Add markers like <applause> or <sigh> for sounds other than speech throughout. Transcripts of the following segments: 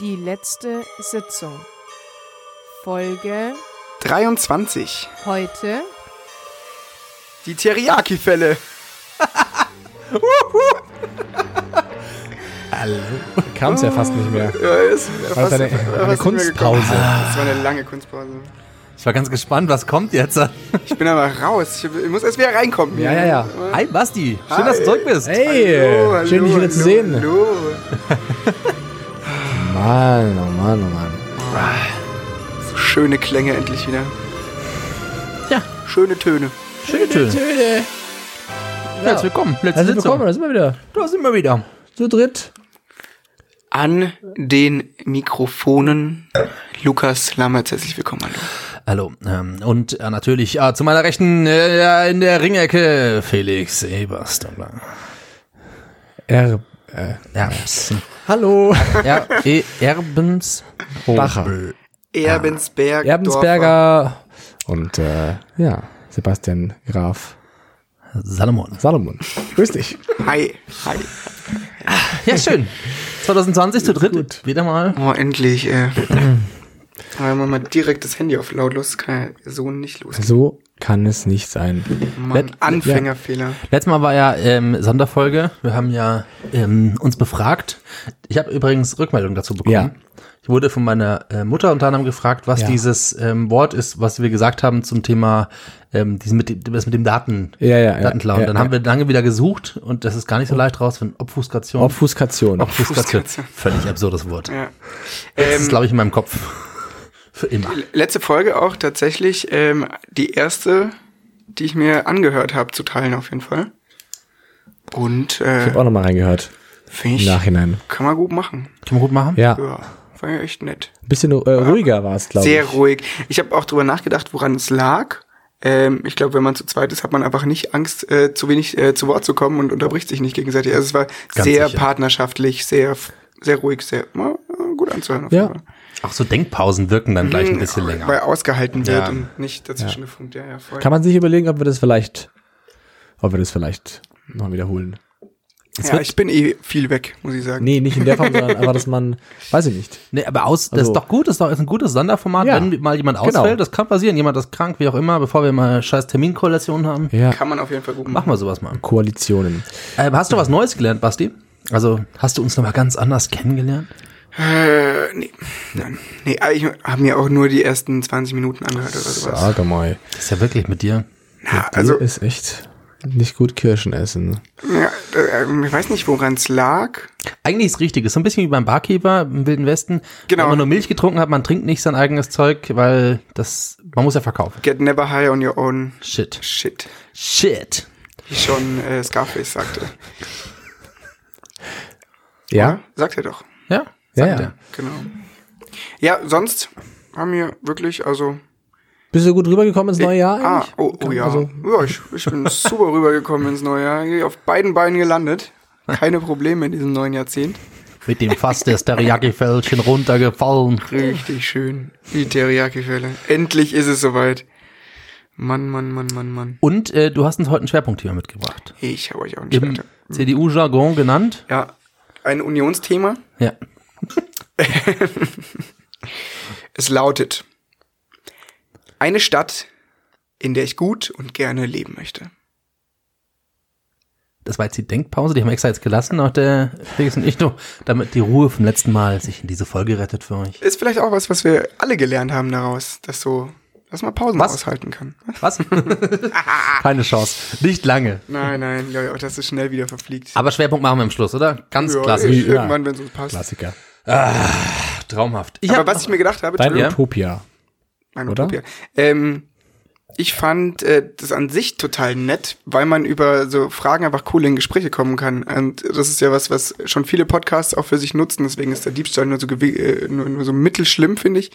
Die letzte Sitzung. Folge 23. heute. Die Teriyaki-Fälle. Hallo. Kam es ja fast nicht mehr. Ja, ist ja War das eine- fast- eine Kunstpause? gekommen. Das war eine lange Kunstpause. Ich war ganz gespannt, was kommt jetzt? Ich bin aber raus. Ich, muss erst wieder reinkommen. Ja, ja, ja. Hi Basti, schön, Hi. dass du zurück bist. Hey, Hallo, hallo, schön dich wieder zu hallo, sehen. Hallo. <laughs> Mann, oh Mann, oh Mann. So schöne Klänge endlich wieder. Ja. Schöne Töne. Schöne Töne. Töne. Herzlich willkommen. Letzte Herzlich Sitzung. willkommen, da sind wir wieder. Da sind wir wieder. Zu dritt. An den Mikrofonen Lukas Lammertz. Herzlich willkommen. Hallo. Hallo. Ähm, und äh, natürlich äh, zu meiner Rechten äh, in der Ringecke Felix Eberstadler. Er, äh, Erbs. <laughs> hallo. Er, e, Erbens Bacher. Erbensberg. Erbensberger und äh, ja, Sebastian Graf Salomon. Salomon. Grüß dich. Hi. Hi. Ja, schön. 2020 zu dritt. gut. Wieder mal. Oh, endlich. Äh. <clears throat> Aber mal direkt das Handy auf lautlos. Kann ja so nicht losgehen. So kann es nicht sein. Mann, Anfängerfehler. Letztes Mal war ja ähm, Sonderfolge. Wir haben ja ähm, uns befragt. Ich habe übrigens Rückmeldung dazu bekommen. Ja. Ich wurde von meiner äh, Mutter unter anderem gefragt, was Ja. dieses ähm, Wort ist, was wir gesagt haben zum Thema ähm, diesen mit dem, das mit dem Daten, Ja, ja, ja. Datenklauen. ja, Dann ja. haben wir lange wieder gesucht und das ist gar nicht so leicht raus von Obfuskation. Obfuskation. Obfuskation. Obfuskation. Völlig absurdes Wort. Ja. Das Ähm, ist, glaube ich, in meinem Kopf. Für immer. letzte Folge auch tatsächlich ähm, die erste, die ich mir angehört habe, zu teilen auf jeden Fall. Und Ich äh, habe auch nochmal reingehört. finde Im ich, Nachhinein. kann man gut machen. Kann man gut machen? Ja. Ja, war ja echt nett. Ein bisschen äh, ruhiger war es, glaube ich. Sehr ruhig. Ich habe auch drüber nachgedacht, woran es lag. Ähm, ich glaube, wenn man zu zweit ist, hat man einfach nicht Angst, äh, zu wenig äh, zu Wort zu kommen und unterbricht sich nicht gegenseitig. Also es war Ganz sehr sicher. partnerschaftlich, sehr, sehr ruhig, sehr äh, gut anzuhören. Auf Ja. jeden Fall. Auch so Denkpausen wirken dann gleich ein bisschen länger. Weil ausgehalten wird Ja. und nicht dazwischen gefunkt. Ja, ja, voll. Kann man sich überlegen, ob wir das vielleicht, ob wir das vielleicht noch wiederholen. ja, ich bin eh viel weg, muss ich sagen. Nee, nicht in der Form, sondern <laughs> einfach, dass man, weiß ich nicht. Nee, aber aus, das Also- ist doch gut, das ist doch ist ein gutes Sonderformat, Ja. wenn mal jemand Genau. ausfällt, das kann passieren, jemand ist krank, wie auch immer, bevor wir mal scheiß Terminkorrelation haben, Ja, Kann man auf jeden Fall gut machen. machen wir sowas mal. Koalitionen. Ähm, hast du was Neues gelernt, Basti? Also, hast du uns nochmal ganz anders kennengelernt? Äh, nee, nein. Nee, aber ich habe mir auch nur die ersten 20 Minuten angehört oder sowas. Sag mal. Das ist ja wirklich mit dir. Ja, Also also, ist echt nicht gut Kirschen essen. ja, äh, ich weiß nicht, woran es lag. Eigentlich ist richtig, ist so ein bisschen wie beim Barkeeper im Wilden Westen. Genau. Wenn man nur Milch getrunken hat, man trinkt nicht sein eigenes Zeug, weil das, man muss ja verkaufen. Get never high on your own Shit. shit. Shit. Wie schon äh, Scarface sagte. Ja? Sagt er doch. Ja? Ja, sagt ja. er. Genau. Ja, sonst haben wir wirklich, also. Bist du gut rübergekommen ins neue Jahr Ah, oh, oh ja. Also, ja ich, ich bin <laughs> super rübergekommen ins neue Jahr. Auf beiden Beinen gelandet. Keine Probleme in diesem neuen Jahrzehnt. Mit dem Fass des Teriyaki-Fällchen runtergefallen. Richtig schön. Die Teriyaki-Fälle. Endlich ist es soweit. Mann, Mann, Mann, Mann, Mann. Und äh, du hast uns heute ein Schwerpunktthema mitgebracht. Ich habe euch auch nicht Im weiter. CDU-Jargon genannt. Ja, ein Unionsthema. Ja. <laughs> Es lautet, eine Stadt, in der ich gut und gerne leben möchte. Das war jetzt die Denkpause, die haben wir extra jetzt gelassen, auch der Felix und ich noch, damit die Ruhe vom letzten Mal sich in diese Folge rettet für euch. Ist vielleicht auch was, was wir alle gelernt haben daraus, dass so, dass man Pausen Was? aushalten kann. Was? <laughs> Keine Chance. Nicht lange. Nein, nein, ja, auch, dass es schnell wieder verfliegt. Aber Schwerpunkt machen wir am Schluss, oder? Ganz ja, klassisch. ich- Irgendwann, wenn es uns passt. Klassiker. Traumhaft. Ich Aber was ich mir gedacht habe, Dein Ja. Utopia. Mein oder? Utopia. Ähm, ich fand äh, das an sich total nett, weil man über so Fragen einfach cool in Gespräche kommen kann. Und das ist ja was, was schon viele Podcasts auch für sich nutzen. Deswegen ist der Diebstahl nur so, gewi- äh, nur, nur so mittelschlimm, finde ich.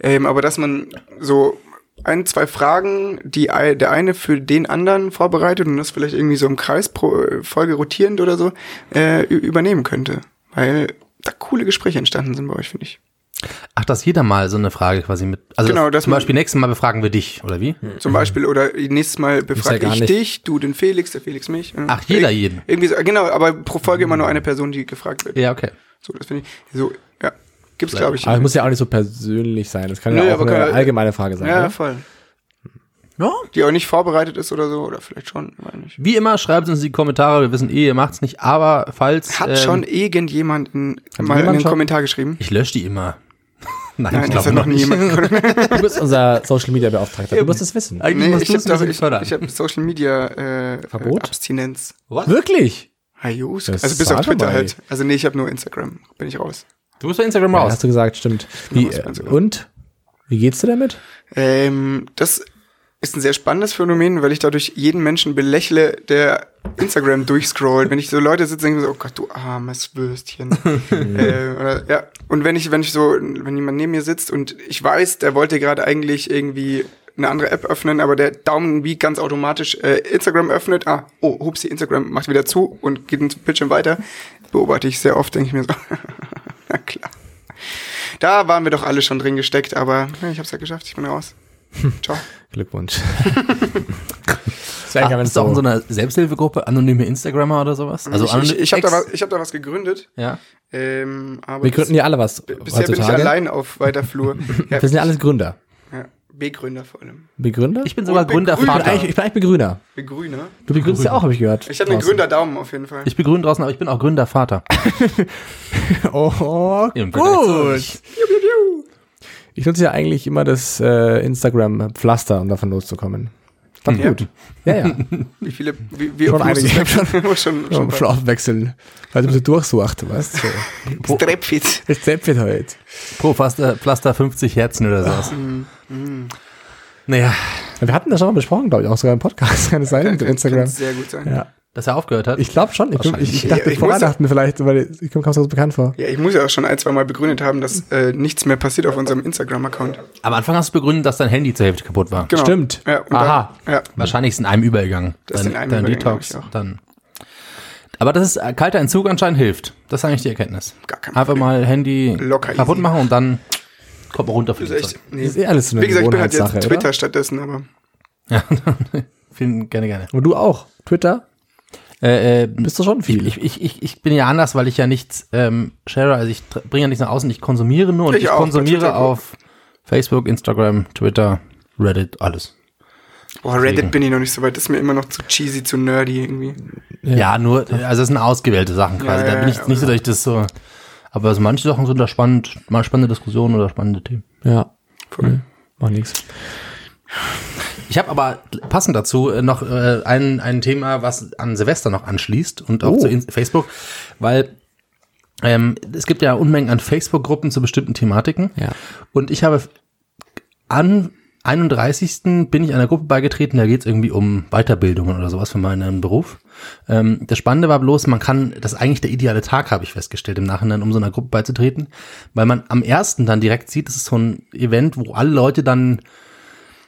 Ähm, aber dass man so ein, zwei Fragen, die der eine für den anderen vorbereitet und das vielleicht irgendwie so im Kreis pro äh, Folge rotierend oder so äh, übernehmen könnte. Weil da coole Gespräche entstanden sind bei euch, finde ich. Ach, dass jeder mal so eine Frage quasi mit. Also Genau, das, zum Beispiel nächstes Mal befragen wir dich, oder wie? Zum Beispiel, oder nächstes Mal befrage ich nicht. dich, du den Felix, der Felix mich. Ach, jeder jeden. Irgendwie so, genau, aber pro Folge immer nur eine Person, die gefragt wird. Ja, okay. So, das finde ich, so, ja. Gibt's, glaube ich. Aber es muss ja auch nicht so persönlich sein. Das kann Nö, ja auch eine kann- allgemeine Frage sein. ja, oder? voll. Ja. Die auch nicht vorbereitet ist oder so, oder vielleicht schon, weiß nicht. Wie immer, schreibt uns in die Kommentare. Wir wissen eh, ihr macht's nicht. Aber falls. Hat ähm, schon irgendjemanden mal in jemand den schon? Kommentar geschrieben? Ich lösche die immer. <laughs> Nein, Nein, ich das glaube hat noch nie jemand. <laughs> Du bist unser Social Media Beauftragter. Du musst es wissen. Eigentlich Nee, musst ich habe ich, ich hab Social Media äh, Verbot? Abstinenz. Wirklich? Hayus. Das Also bis auf Twitter mal. halt. Also nee, ich habe nur Instagram. Bin ich raus. Du bist bei Instagram Ja, raus. hast du gesagt, stimmt. Wie, äh, und? Wie geht's dir damit? Ähm, das ist ein sehr spannendes Phänomen, weil ich dadurch jeden Menschen belächle, der Instagram durchscrollt. Wenn ich so Leute sitze, denke ich mir so, oh Gott, du armes Würstchen. <laughs> äh, oder, ja. Und wenn ich, wenn ich so, wenn jemand neben mir sitzt und ich weiß, der wollte gerade eigentlich irgendwie eine andere App öffnen, aber der Daumen wie ganz automatisch äh, Instagram öffnet, ah, oh, hupsi, Instagram macht wieder zu und geht ins Bildschirm weiter, beobachte ich sehr oft, denke ich mir so, <laughs> na klar. Da waren wir doch alle schon drin gesteckt, aber ja, ich hab's ja geschafft, ich bin raus. <laughs> Ciao. Glückwunsch. Gerne, bist du auch in so einer Selbsthilfegruppe, anonyme Instagrammer oder sowas? Also ich ich, ich habe da, was- ich hab da was gegründet. Ja. Ähm, aber Wir gründen ja alle was bis, bisher bin ich heutzutage. allein auf weiter Flur. <laughs> ja, Wir sind ja alles Gründer. ja, B-Gründer vor allem. Begründer? Ich bin sogar Begründer. ich, Gründervater. eigentlich, ich bin eigentlich Begrüner. B-Grüner. Du begründest ja auch, habe ich gehört. Ich habe einen. Gründerdaumen auf jeden Fall. Ich bin grün draußen, aber ich bin auch Gründervater. <laughs> Oh, Im Vergleich zu gut. Ich nutze ja eigentlich immer das äh, Instagram-Pflaster, um davon loszukommen. Fand Ja. gut. Ja, ja. <laughs> Wie viele, wie, wie Schon einige. du schon, schon, schon, Schon, schon aufwechseln. Weil du ein bisschen durchsucht, weißt du. So. Strepfit. Das Zäpfchen heute. Pro Pflaster, Pflaster 50 Herzen oder sowas. Mhm. Naja, Wir hatten das schon mal besprochen, glaube ich, auch sogar im Podcast. <laughs> Kann es sein, mit Instagram. Kann sehr gut sein. Ja. Dass er aufgehört hat. Ich glaube schon. Ich, bin, ich, ich dachte ich vor Weihnachten vielleicht, weil ich es so bekannt vor. Ja, ich muss ja auch schon ein, zwei Mal begründet haben, dass äh, nichts mehr passiert auf unserem Instagram-Account. Am Anfang hast du begründet, dass dein Handy zur Hälfte kaputt war. Genau. Stimmt. Ja, und Aha. Dann, ja. Wahrscheinlich ist in einem übergegangen. Das ist dein, in einem dein übergegangen, Detox, glaub ich auch. dann. Aber das ist äh, kalter Entzug anscheinend hilft. Das ist eigentlich die Erkenntnis. Gar kein Einfach mal Handy Locker kaputt easy. machen und dann kommt man runter für Das die ist Zeit. echt, nee. Das ist eh alles so eine Wie gesagt, ich bin halt jetzt Twitter oder? stattdessen, aber <laughs> Ja, <laughs> vielen gerne, gerne. Und du auch. Twitter? Äh, äh, Bist du schon viel? ich, ich, ich, ich bin ja anders, weil ich ja nichts ähm, share, also ich bringe ja nichts nach außen, ich konsumiere nur und Ich ich, auch, konsumiere auf Facebook, Instagram, Twitter, Reddit, alles. boah, Reddit bin ich noch nicht so weit. Das ist mir immer noch zu cheesy, zu nerdy irgendwie. Ja, nur, also es sind ausgewählte Sachen quasi. Ja, da bin ja, ich jetzt nicht so, dass ich das so. Aber also manche Sachen sind da spannend, mal spannende Diskussionen oder spannende Themen. Ja. Voll. Mach nix. Ich habe aber passend dazu äh, noch äh, ein, ein Thema, was an Silvester noch anschließt und auch Oh. zu Facebook, weil ähm, es gibt ja Unmengen an Facebook-Gruppen zu bestimmten Thematiken. Ja. Und ich habe an 31. bin ich einer Gruppe beigetreten, da geht es irgendwie um Weiterbildungen oder sowas für meinen Beruf. Ähm, das Spannende war bloß, man kann, das ist eigentlich der ideale Tag, habe ich festgestellt im Nachhinein, um so einer Gruppe beizutreten, weil man am ersten dann direkt sieht, das ist so ein Event, wo alle Leute dann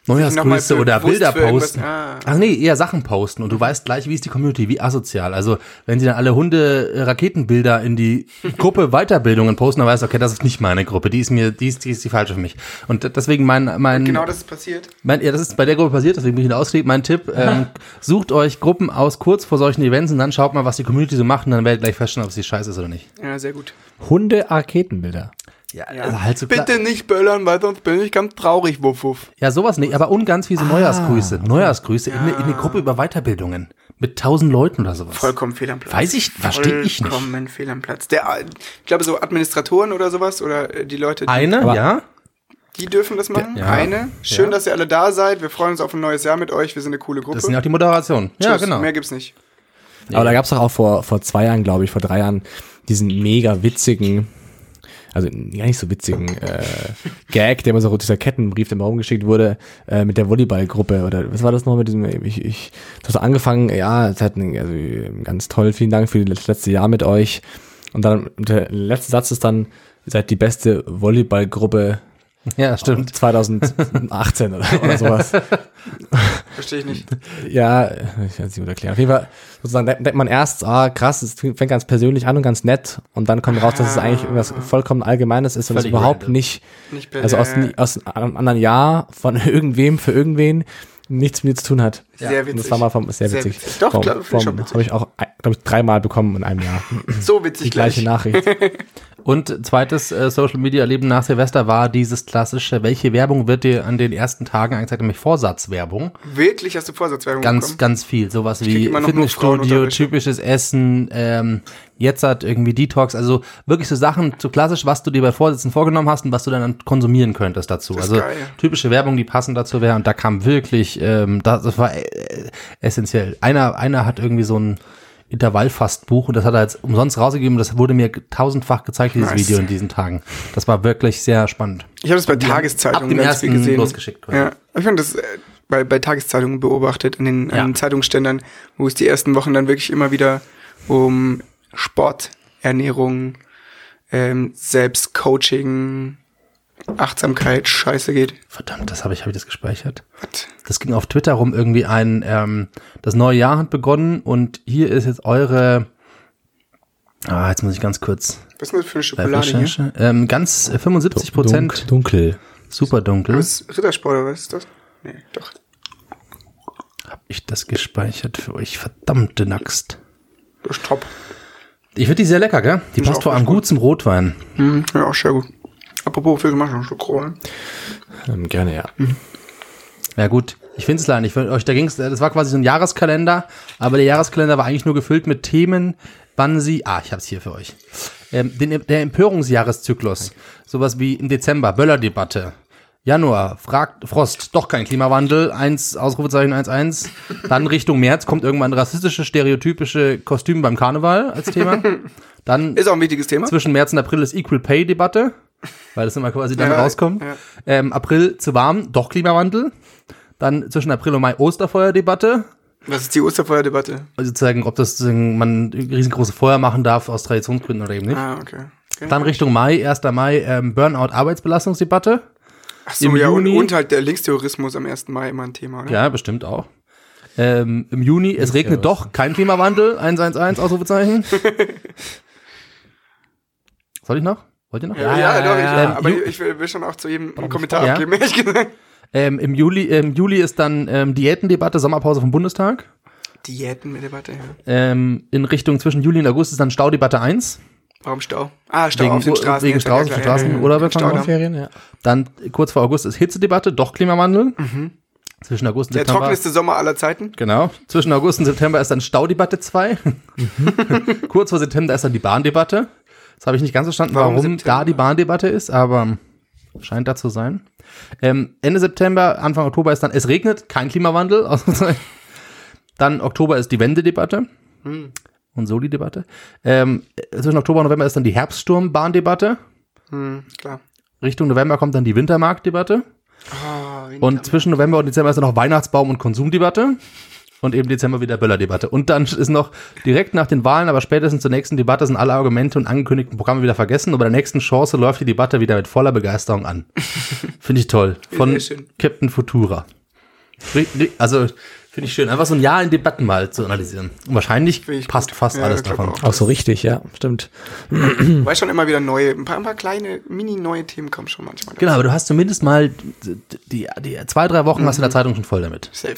Neujahrsgrüße oder Bilder posten. ah. Ach nee, eher Sachen posten und du weißt gleich, wie ist die Community, wie asozial. Also wenn sie dann alle Hunde-Raketenbilder in die <laughs> Gruppe Weiterbildungen posten, dann weißt du, okay, das ist nicht meine Gruppe, die ist mir, die ist, die ist die falsche für mich. Und deswegen mein, mein, Genau das ist passiert. mein ja, das ist bei der Gruppe passiert, deswegen bin ich da ausgelegt. Mein Tipp, <laughs> ähm, sucht euch Gruppen aus kurz vor solchen Events und dann schaut mal, was die Community so macht und dann werdet ihr gleich feststellen, ob sie scheiße ist oder nicht. Ja, sehr gut. Hunde-Arketenbilder. Ja, also halt so. Bitte nicht böllern, weil sonst bin ich ganz traurig, wuff, wuff. Ja, sowas nicht, aber und ganz viele Neujahrsgrüße. Neujahrsgrüße in, eine- in eine Gruppe über Weiterbildungen. Mit tausend Leuten oder sowas. Vollkommen fehl am Platz. Weiß ich, verstehe ich nicht. Vollkommen fehl am Platz. Der, ich glaube, so Administratoren oder sowas oder äh, die Leute, die, Eine, Aber- ja. die dürfen das machen. Ja. Eine. Schön, Ja. dass ihr alle da seid. Wir freuen uns auf ein neues Jahr mit euch. Wir sind eine coole Gruppe. Das sind ja auch die Moderation. Ja, Tschüss. genau. Mehr gibt's nicht. Aber da gab es doch auch vor, vor zwei Jahren, glaube ich, vor drei Jahren, diesen mega witzigen, also gar nicht so witzigen äh, Gag, der immer so dieser Kettenbrief, der mal rumgeschickt wurde, äh, mit der Volleyballgruppe oder was war das noch mit diesem, ich, ich hast so angefangen, ja, es hat also ganz toll, vielen Dank für das letzte Jahr mit euch. Und dann der letzte Satz ist dann, ihr seid die beste Volleyballgruppe Ja, stimmt. 2018 oder, <laughs> oder sowas. Verstehe ich nicht. Ja, ich kann es nicht gut erklären. Auf jeden Fall, sozusagen, denkt man erst, ah, krass, es fängt ganz persönlich an und ganz nett. Und dann kommt raus, dass es eigentlich irgendwas vollkommen Allgemeines ist und es überhaupt random. nicht, Nicht per also aus, ja, ja. aus einem anderen Jahr von <laughs> irgendwem für irgendwen nichts mit dir zu tun hat. Sehr Und witzig. das war mal vom, sehr Sehr witzig. witzig. Doch, vom, glaub, finde ich schon witzig. Habe ich auch, glaube ich, dreimal bekommen in einem Jahr. so witzig Die gleiche gleich. Nachricht. <laughs> Und zweites äh, Social Media Erleben nach Silvester war dieses klassische, welche Werbung wird dir an den ersten Tagen angezeigt, nämlich Vorsatzwerbung. Wirklich hast du Vorsatzwerbung Ganz, bekommen? ganz viel. Sowas wie Fitnessstudio, typisches Essen, ähm, jetzt hat irgendwie Detox, also wirklich so Sachen, so klassisch, was du dir bei Vorsitzen vorgenommen hast und was du dann konsumieren könntest dazu. also geil. typische Werbung, die passend dazu wäre und da kam wirklich, ähm, das, das war äh, essentiell. Einer, einer hat irgendwie so ein Intervallfastbuch und das hat er jetzt umsonst rausgegeben. Das wurde mir tausendfach gezeigt, dieses Nice. Video in diesen Tagen. Das war wirklich sehr spannend. Ich habe das bei Tageszeitungen ab dem ganz ersten gesehen. losgeschickt quasi. Ja, ich finde das äh, bei, bei Tageszeitungen beobachtet, an den, Ja. an den Zeitungsständern, wo es die ersten Wochen dann wirklich immer wieder um Sport, Ernährung, ähm, Selbstcoaching, Achtsamkeit, Scheiße geht. Verdammt, das habe ich, habe ich das gespeichert. Was? Das ging auf Twitter rum irgendwie ein, ähm, das neue Jahr hat begonnen und hier ist jetzt eure, ah, jetzt muss ich ganz kurz, Was ist denn das für eine Schokolade hier? Ähm, ganz äh, 75 Prozent, Dunk- Dunkel. super dunkel, Was ist Rittersport oder was ist das? Nee, doch. habe ich das gespeichert für euch, verdammte Naxt. Das ist top. Ich finde die sehr lecker, gell? Die Ist passt vor allem gut. gut zum Rotwein. Mhm, ja, auch sehr gut. Apropos, wir machen noch Schokolade. Ähm, gerne, ja. Ja gut, ich finde es leider nicht. Euch, da ging's, das war quasi so ein Jahreskalender, aber der Jahreskalender war eigentlich nur gefüllt mit Themen, wann sie, ah, ich hab's hier für euch. Ähm, den, der Empörungsjahreszyklus. Sowas wie im Dezember, Böllerdebatte. Januar, fragt Frost, doch kein Klimawandel, eins, Ausrufezeichen 1-1. Dann Richtung März kommt irgendwann rassistische, stereotypische Kostüm beim Karneval als Thema. Dann Ist auch ein wichtiges Thema. zwischen März und April ist Equal Pay Debatte, weil das immer quasi dann Ja, rauskommt. ja. Ähm, April zu warm, doch Klimawandel. Dann zwischen April und Mai Osterfeuerdebatte. Was ist die Osterfeuerdebatte? Also sozusagen, ob das man riesengroße Feuer machen darf aus Traditionsgründen oder eben nicht. Ah, okay. okay. Dann Richtung Mai, 1. Mai, ähm, Burnout-Arbeitsbelastungsdebatte. Ach so, im ja, und, Juni- und halt der Linksterrorismus am 1. Mai immer ein Thema, oder? Ja, bestimmt auch. Ähm, Im Juni, es regnet doch, kein Klimawandel, 111, Ausrufezeichen. <laughs> Soll ich noch? Wollt ihr noch? Ja, ja, doch, ich, ja, ja. aber Ju- ich will, will schon auch zu jedem einen Kommentar Ja. abgeben, ehrlich gesagt. <laughs> Ähm, im, Juli, Im Juli ist dann ähm, Diätendebatte, Sommerpause vom Bundestag. Diätendebatte, ja. Ähm, in Richtung zwischen Juli und August ist dann Staudebatte 1. Warum Stau? Ah, Stau Wegen- auf den Straßen. wegen ja, Straßen- klar, Straßen- ja, ja, oder ja, Stau. Ferien, ja. Dann kurz vor August ist Hitzedebatte, doch Klimawandel. Zwischen August und Der September. trockenste Sommer aller Zeiten. Genau. Zwischen August und September ist dann Staudebatte 2. <laughs> <laughs> kurz vor September ist dann die Bahndebatte. Das habe ich nicht ganz verstanden, Warum warum, da die Bahndebatte ist, aber scheint da zu sein. Ähm, Ende September, Anfang Oktober ist dann Es regnet, kein Klimawandel. <laughs> Ausrufezeichen. dann Oktober ist die Wendedebatte. Hm. Und Soli-Debatte. Ähm, zwischen Oktober und November ist dann die Herbststurmbahndebatte. Hm, klar. Richtung November kommt dann die Wintermarktdebatte. Oh, Und zwischen November und Dezember ist dann noch Weihnachtsbaum- und Konsumdebatte. Und eben Dezember wieder Böllerdebatte. Und dann ist noch direkt nach den Wahlen, aber spätestens zur nächsten Debatte sind alle Argumente und angekündigten Programme wieder vergessen. Und bei der nächsten Chance läuft die Debatte wieder mit voller Begeisterung an. <laughs> Finde ich toll. Von. Captain Futura. Also, finde ich schön. Einfach so ein Jahr in Debatten mal zu analysieren. Und wahrscheinlich passt gut. fast Ja, alles davon. auch. Auch so richtig, ja, stimmt. Weil schon immer wieder neue, ein paar, ein paar kleine, mini-neue Themen kommen schon manchmal. Genau, aber du hast zumindest mal die, die, die zwei, drei Wochen hast du in der Zeitung schon voll damit. Safe.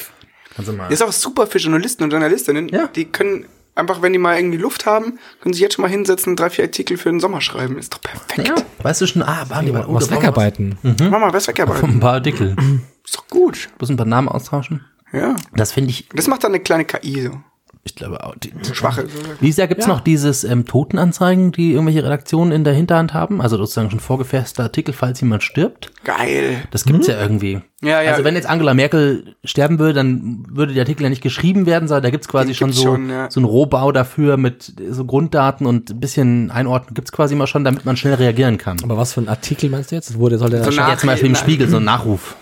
Kannst du mal. Ist auch super für Journalisten und Journalistinnen. Ja. Die können einfach, wenn die mal irgendwie Luft haben, können sich jetzt schon mal hinsetzen, drei, vier Artikel für den Sommer schreiben. Ist doch perfekt. Ja, weißt du schon, ah, Bahndebatte. Was da brauchen wir wegarbeiten. Mach mal was Ein wegarbeiten. paar Artikel. Ist doch gut. Bloß ein paar Namen austauschen. Ja. Das finde ich, Das macht dann eine kleine KI so. Ich glaube auch. Die, Schwache. So. dieses Jahr gibt's noch dieses ähm, Totenanzeigen, die irgendwelche Redaktionen in der Hinterhand haben. Also sozusagen schon vorgefasste Artikel, falls jemand stirbt. Geil. Das gibt's ja irgendwie. Ja, ja. Also wenn jetzt Angela Merkel sterben würde, dann würde der Artikel ja nicht geschrieben werden, sondern da gibt's quasi Den schon gibt's so, schon, ja. so einen Rohbau dafür mit so Grunddaten und ein bisschen Einordnung gibt's quasi immer schon, damit man schnell reagieren kann. Aber was für ein Artikel meinst du jetzt? Wo der soll der So ja, zum Beispiel im Spiegel, so ein Nachruf.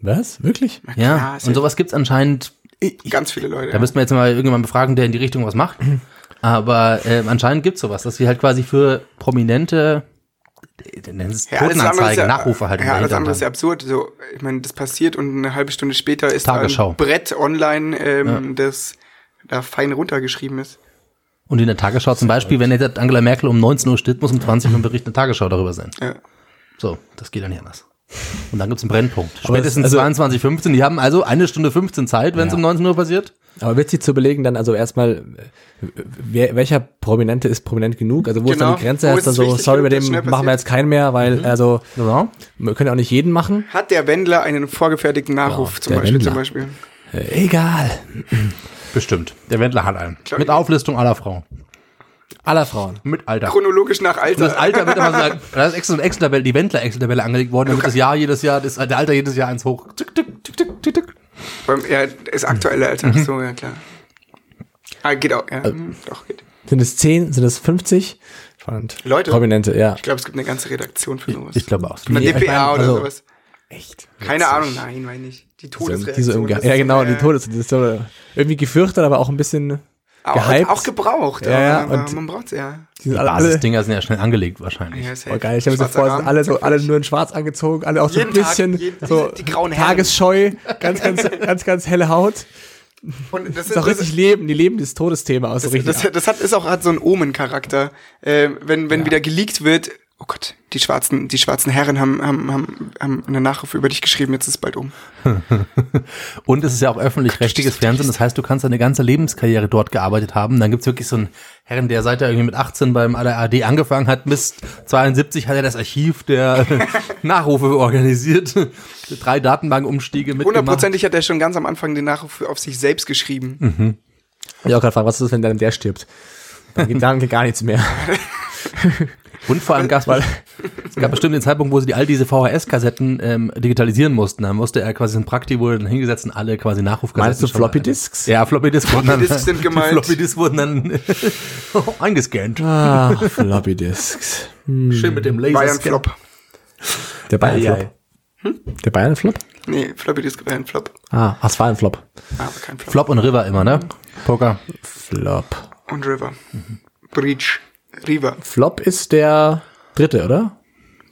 Was? Wirklich? Ja, klar, und ja- sowas gibt's anscheinend Ganz viele Leute. Da müssten wir jetzt mal irgendjemanden befragen, der in die Richtung was macht. <clears throat> Aber äh, anscheinend gibt's sowas, dass wir halt quasi für prominente äh, nennen sie es Ja, Totenanzeigen, ja, Nachrufe halt. Ja, alles andere ist ja absurd. So, ich meine, das passiert und eine halbe Stunde später ist Tagesschau. ein Brett online, ähm, das da fein runtergeschrieben ist. Und in der Tagesschau zum Beispiel, wenn jetzt Angela Merkel um 19 Uhr steht, muss um 20 Uhr ein Bericht in der Tagesschau darüber sein. Ja. So, das geht ja nicht anders. Und dann gibt's einen Brennpunkt. Aber Spätestens es- also- 22.15 die haben also eine Stunde 15 Zeit, wenn es Ja. um 19 Uhr passiert. Aber witzig zu belegen dann also erstmal, äh, wer, welcher Prominente ist prominent genug? Also wo ist dann Genau. die Grenze? Heißt ist dann es so, sorry, bei dem machen wir jetzt keinen mehr, weil, also, Ja. wir können auch nicht jeden machen. Hat der Wendler einen vorgefertigten Nachruf Ja, zum Beispiel? Zum. Beispiel? Äh, egal. Bestimmt. Der Wendler hat einen. Klar. Mit Auflistung aller Frauen. Aller Frauen. Mit Alter. Chronologisch nach Alter. Das Alter wird immer so, <laughs> da ist extra so eine Excel-Tabelle, die Wendler-Excel-Tabelle angelegt worden, damit das Jahr jedes Jahr, das, der Alter jedes Jahr eins hoch. Tick, tick, tick, tick, tick, tick. Beim, ja, das aktuelle Alter. Mhm. So, ja klar. Ah, geht auch. Äh, Ja, hm, doch, geht. Sind es 10? Sind es 50? Spannend. Leute? Prominente, ja. Ich glaube, es gibt eine ganze Redaktion für sowas. Ich glaube auch. Von der Nee, ich DPA mein, oder also- sowas. Echt? Keine Ahnung, nein, meine ich. Die Die so Todesreaktion. im ja, ist, genau, die äh, Todes, ist so irgendwie gefürchtet, aber auch ein bisschen gehypt. Auch gebraucht. Ja, ja, und- man braucht ja. Die sind alle, alle Basisdinger sind ja schnell angelegt wahrscheinlich. ja ist Oh, geil, ich habe mir so vor, sind alle so, alle nur in schwarz angezogen, alle auch so ein Jeden Tag, bisschen jeden- so die grauen Herren. tagesscheu, ganz, ganz, <laughs> ganz, ganz helle Haut. Und das Das ist, ist auch richtig Leben, die leben das Todesthema aus. so das, richtig. das, das hat, ist auch hat so einen Omen-Charakter. Äh, wenn wenn wieder geleakt wird, oh Gott, die schwarzen, die schwarzen Herren haben, haben, haben, haben eine Nachrufe über dich geschrieben, jetzt ist es bald um. <laughs> Und es ist ja auch öffentlich-rechtliches Fernsehen, das heißt, du kannst deine ganze Lebenskarriere dort gearbeitet haben. Dann gibt's wirklich so einen Herrn, der seit er irgendwie mit 18 beim ARD angefangen hat, bis 72 hat er das Archiv der <laughs> Nachrufe organisiert. Drei Datenbankumstiege mitgemacht. Hundertprozentig hat er schon ganz am Anfang den Nachruf auf sich selbst geschrieben. ich auch gerade fragen, was ist, wenn dann der stirbt? Dann geht, dann geht gar nichts mehr. <laughs> <laughs> Und vor allem gab es es gab bestimmt den Zeitpunkt, wo sie die, all diese VHS-Kassetten ähm, digitalisieren mussten. Da musste er quasi ein Prakti wurde dann hingesetzt und alle quasi Nachrufkassetten. Meinst du Floppy Disks? Ja, Floppy Disks wurden dann, Disks sind <laughs> gemeint. Floppy Disks wurden dann <laughs> eingescannt. Ah, Floppy Disks. Schön mit dem Laser. Bayern Flop. Der Bayern Flop. Der Bayern Flop? Nee, Floppy Disk Bayern Flop. Ah, das war ein Flop. Ah, aber kein Flop. Flop und River immer, ne? Poker. Flop. Und River. Breach. River. Flop ist der dritte, oder?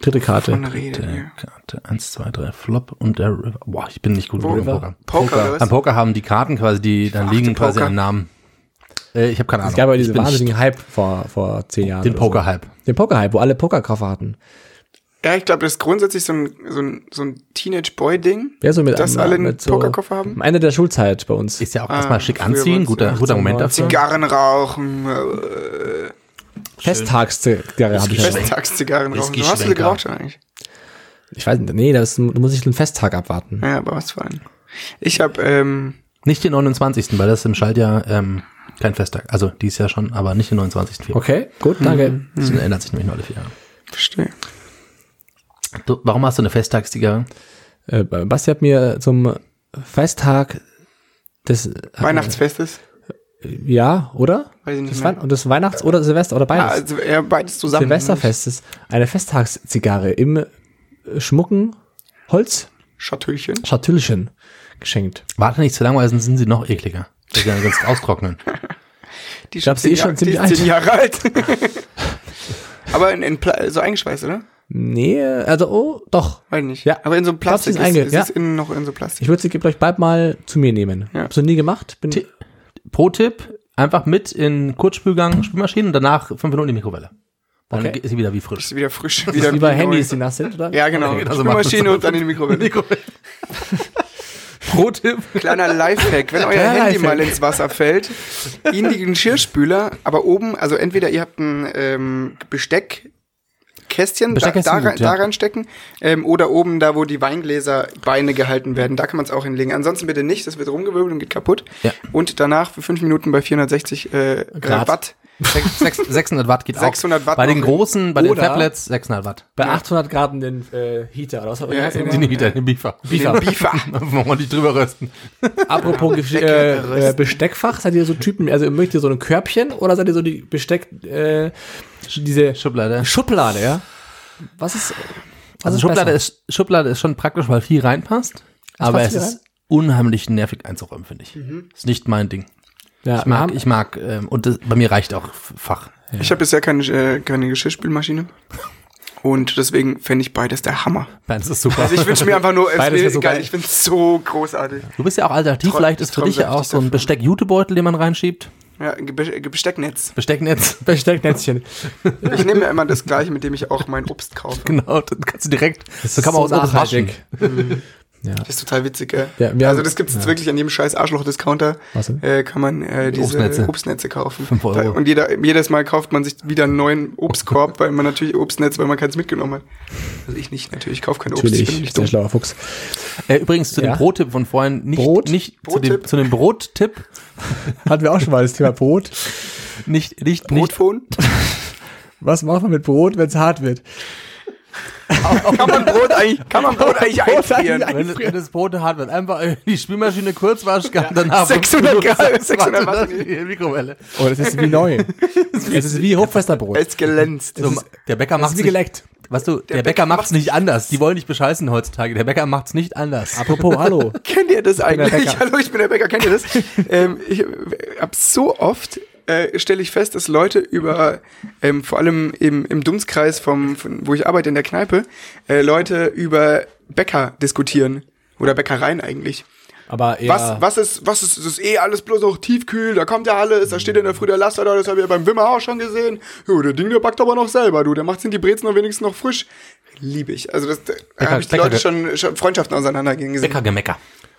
Dritte Karte. Von der Rede. hier. Karte 1, 2, 3, Flop und der River. Boah, ich bin nicht gut Wo? im Poker. Poker, oder Am? Poker haben die Karten quasi, die dann liegen quasi Poker. einen Namen. Äh, ich habe keine Ahnung. Es gab ja Ich diesen wahnsinnigen Hype vor, vor zehn Jahren. Den oder so. Poker-Hype. Den Poker-Hype, wo alle Pokerkoffer hatten. Ja, ich glaube, das ist grundsätzlich so ein, so ein, so ein Teenage-Boy-Ding. Wer so mit Dass am- alle einen so, Pokerkoffer haben? Am Ende der Schulzeit bei uns. Ist ja auch Ah, erstmal schick anziehen. Guter, ja guter Moment 18, dafür. Zigarren rauchen, äh, Festtagszigarre habe ich schon. Festtagszigarren rauchen. Du hast viele Schwenker. geraucht schon eigentlich. Ich weiß nicht, nee, das du muss ich den Festtag abwarten. Ja, aber was für ein. Ich habe ähm, Nicht den 29., weil das im Schaltjahr ähm, kein Festtag. Also dies Jahr schon, aber nicht den 29. Februar. Okay, gut, danke. Das ändert sich nämlich nur alle vier Jahre. verstehe. Du, warum hast du eine Festtagszigarre? Äh, Basti hat mir zum Festtag des Weihnachtsfestes. Ja, oder? Weiß ich nicht mehr. Wein und des Weihnachts- oder Silvester oder Ah, beides. also eher beides zusammen. Silvesterfestes eine Festtagszigarre im äh, schmucken Holzschatullchen Schatullchen. geschenkt. Warte nicht zu lange, weil sonst sind sie noch ekliger. Dass sie dann ganz <laughs> austrocknen. Die glaub, sie ist schon zehn ziemlich Jahre- die ist zehn Jahre alt. aber in, in Pla so eingeschweißt, oder? Nee, also oh, doch. Weiß nicht. Ja. Aber in so Plastik Glaub, sie ist ist, einge- ist es innen noch in so Plastik. Ich würde sie gleich bald mal zu mir nehmen. Ja. Hab's noch nie gemacht. Bin, Ti- Pro-Tipp, einfach mit in Kurzspülgang, Spülmaschine und danach fünf Minuten in die Mikrowelle. Dann Okay. ist sie wieder wie frisch. ist wieder frisch. das Wieder ist wie bei neu. Handys, die nass sind, oder? Ja, genau. Ja, genau so Spülmaschine machen und dann in die Mikrowelle. <laughs> Pro-Tipp. Kleiner Lifehack, wenn euer Kleiner Handy Lifehack. mal ins Wasser fällt, in die Geschirrspüler, aber oben, also entweder ihr habt ein ähm, Besteck, Kästchen, da, da, gut, ja. da reinstecken ähm, oder oben da, wo die Weingläser Beine gehalten werden, da kann man es auch hinlegen. Ansonsten bitte nicht, das wird rumgewirbelt und geht kaputt. Ja. Und danach für fünf Minuten bei 460 äh, äh, Grad. Watt. Sechs- <laughs> sechs- 600 Watt geht 600 auch. Watt Bei den großen, bei den Tablets 600 Watt. Bei 800 Grad in den äh, Heater. Oder was Ja, heißt in der Die immer? nicht wieder den Biefer. Biefer. Biefer. Wollen wir nicht drüber rösten. Apropos <laughs> äh, äh, Besteckfach, seid ihr so Typen, also möchtet ihr so ein Körbchen oder seid ihr so die Besteck, äh, diese Schublade. Schublade, ja? Was ist, was Also ist Schublade besser? ist, Schublade ist schon praktisch, weil viel reinpasst. aber passt es viel ist unheimlich nervig einzuräumen, finde ich. Ist nicht mein Ding. ja, Ich mag, ich mag, ähm, und das, bei mir reicht auch Fach. Ich habe bisher keine, äh, keine Geschirrspülmaschine. Und deswegen fände ich beides der Hammer. Das ist super. Also ich wünsche mir einfach nur, es Beides so egal, geil. ich finde es so großartig. Du bist ja auch alternativ, vielleicht ist für dich ja auch so ein. Besteck-Jutebeutel, den man reinschiebt. Ja, Be Bestecknetz. Bestecknetz. <laughs> Bestecknetzchen. <laughs> Ich nehme ja immer das gleiche, mit dem ich auch mein Obst kaufe. Genau, dann kannst du direkt, so kann man so auch Obst waschen. <laughs> Ja. Das ist total witzig, gell? Ja, wir also haben- das gibt's jetzt ja. wirklich an jedem scheiß Arschloch-Discounter. Äh, kann man äh, diese Obstnetze. Obstnetze, kaufen. Fünf Euro. Und jeder, jedes Mal kauft man sich wieder einen neuen Obstkorb, weil man natürlich Obstnetz, weil man keins mitgenommen hat. Also ich nicht, natürlich. Ich kaufe kein Obst. ich bin Natürlich, nicht sehr dumm. schlauer Fuchs. Äh, übrigens zu Ja. dem Brottipp von vorhin, nicht, Brot? nicht zu dem, Brottipp? zu dem Brottipp, <laughs> Hatten wir auch schon mal das Thema Brot. nicht, nicht, nicht, Brotphone? Was macht man mit Brot, wenn es hart wird? <laughs> kann man Brot eigentlich, kann man Brot eigentlich Brot einfrieren? wenn, wenn das Brot hart wird, einfach in die Spülmaschine kurz waschen, danach 600 Grad, 600 600 Watt. in die Mikrowelle. Oh, das ist wie neu. <laughs> Es ist wie Hochfesterbrot. Es glänzt. So, der Bäcker Das macht's ist wie nicht, geleckt. weißt du, der, Bäcker Bäcker macht's nicht anders. Die wollen nicht bescheißen heutzutage. Der Bäcker macht's nicht anders. Apropos, hallo. <laughs> Kennt ihr das der eigentlich? Hallo, ich bin der Bäcker. Kennt ihr das? ähm, ich hab so oft äh, stelle ich fest, dass Leute über, ähm, vor allem im, im Dunstkreis vom, von, wo ich arbeite in der Kneipe, äh, Leute über Bäcker diskutieren. Oder Bäckereien eigentlich. Aber eher, Was, was ist, was ist, das ist eh alles bloß auch tiefkühl, da kommt ja alles, da steht in der Früh der Laster da, das habe ich ja beim Wimmer auch schon gesehen. Jo, der Ding, der backt aber noch selber, du, der macht sind die Brezen noch wenigstens noch frisch. Liebe ich. Also das, da habe ich die Bäcker- Leute schon, schon Freundschaften auseinandergehen gesehen. Bäckergemecker.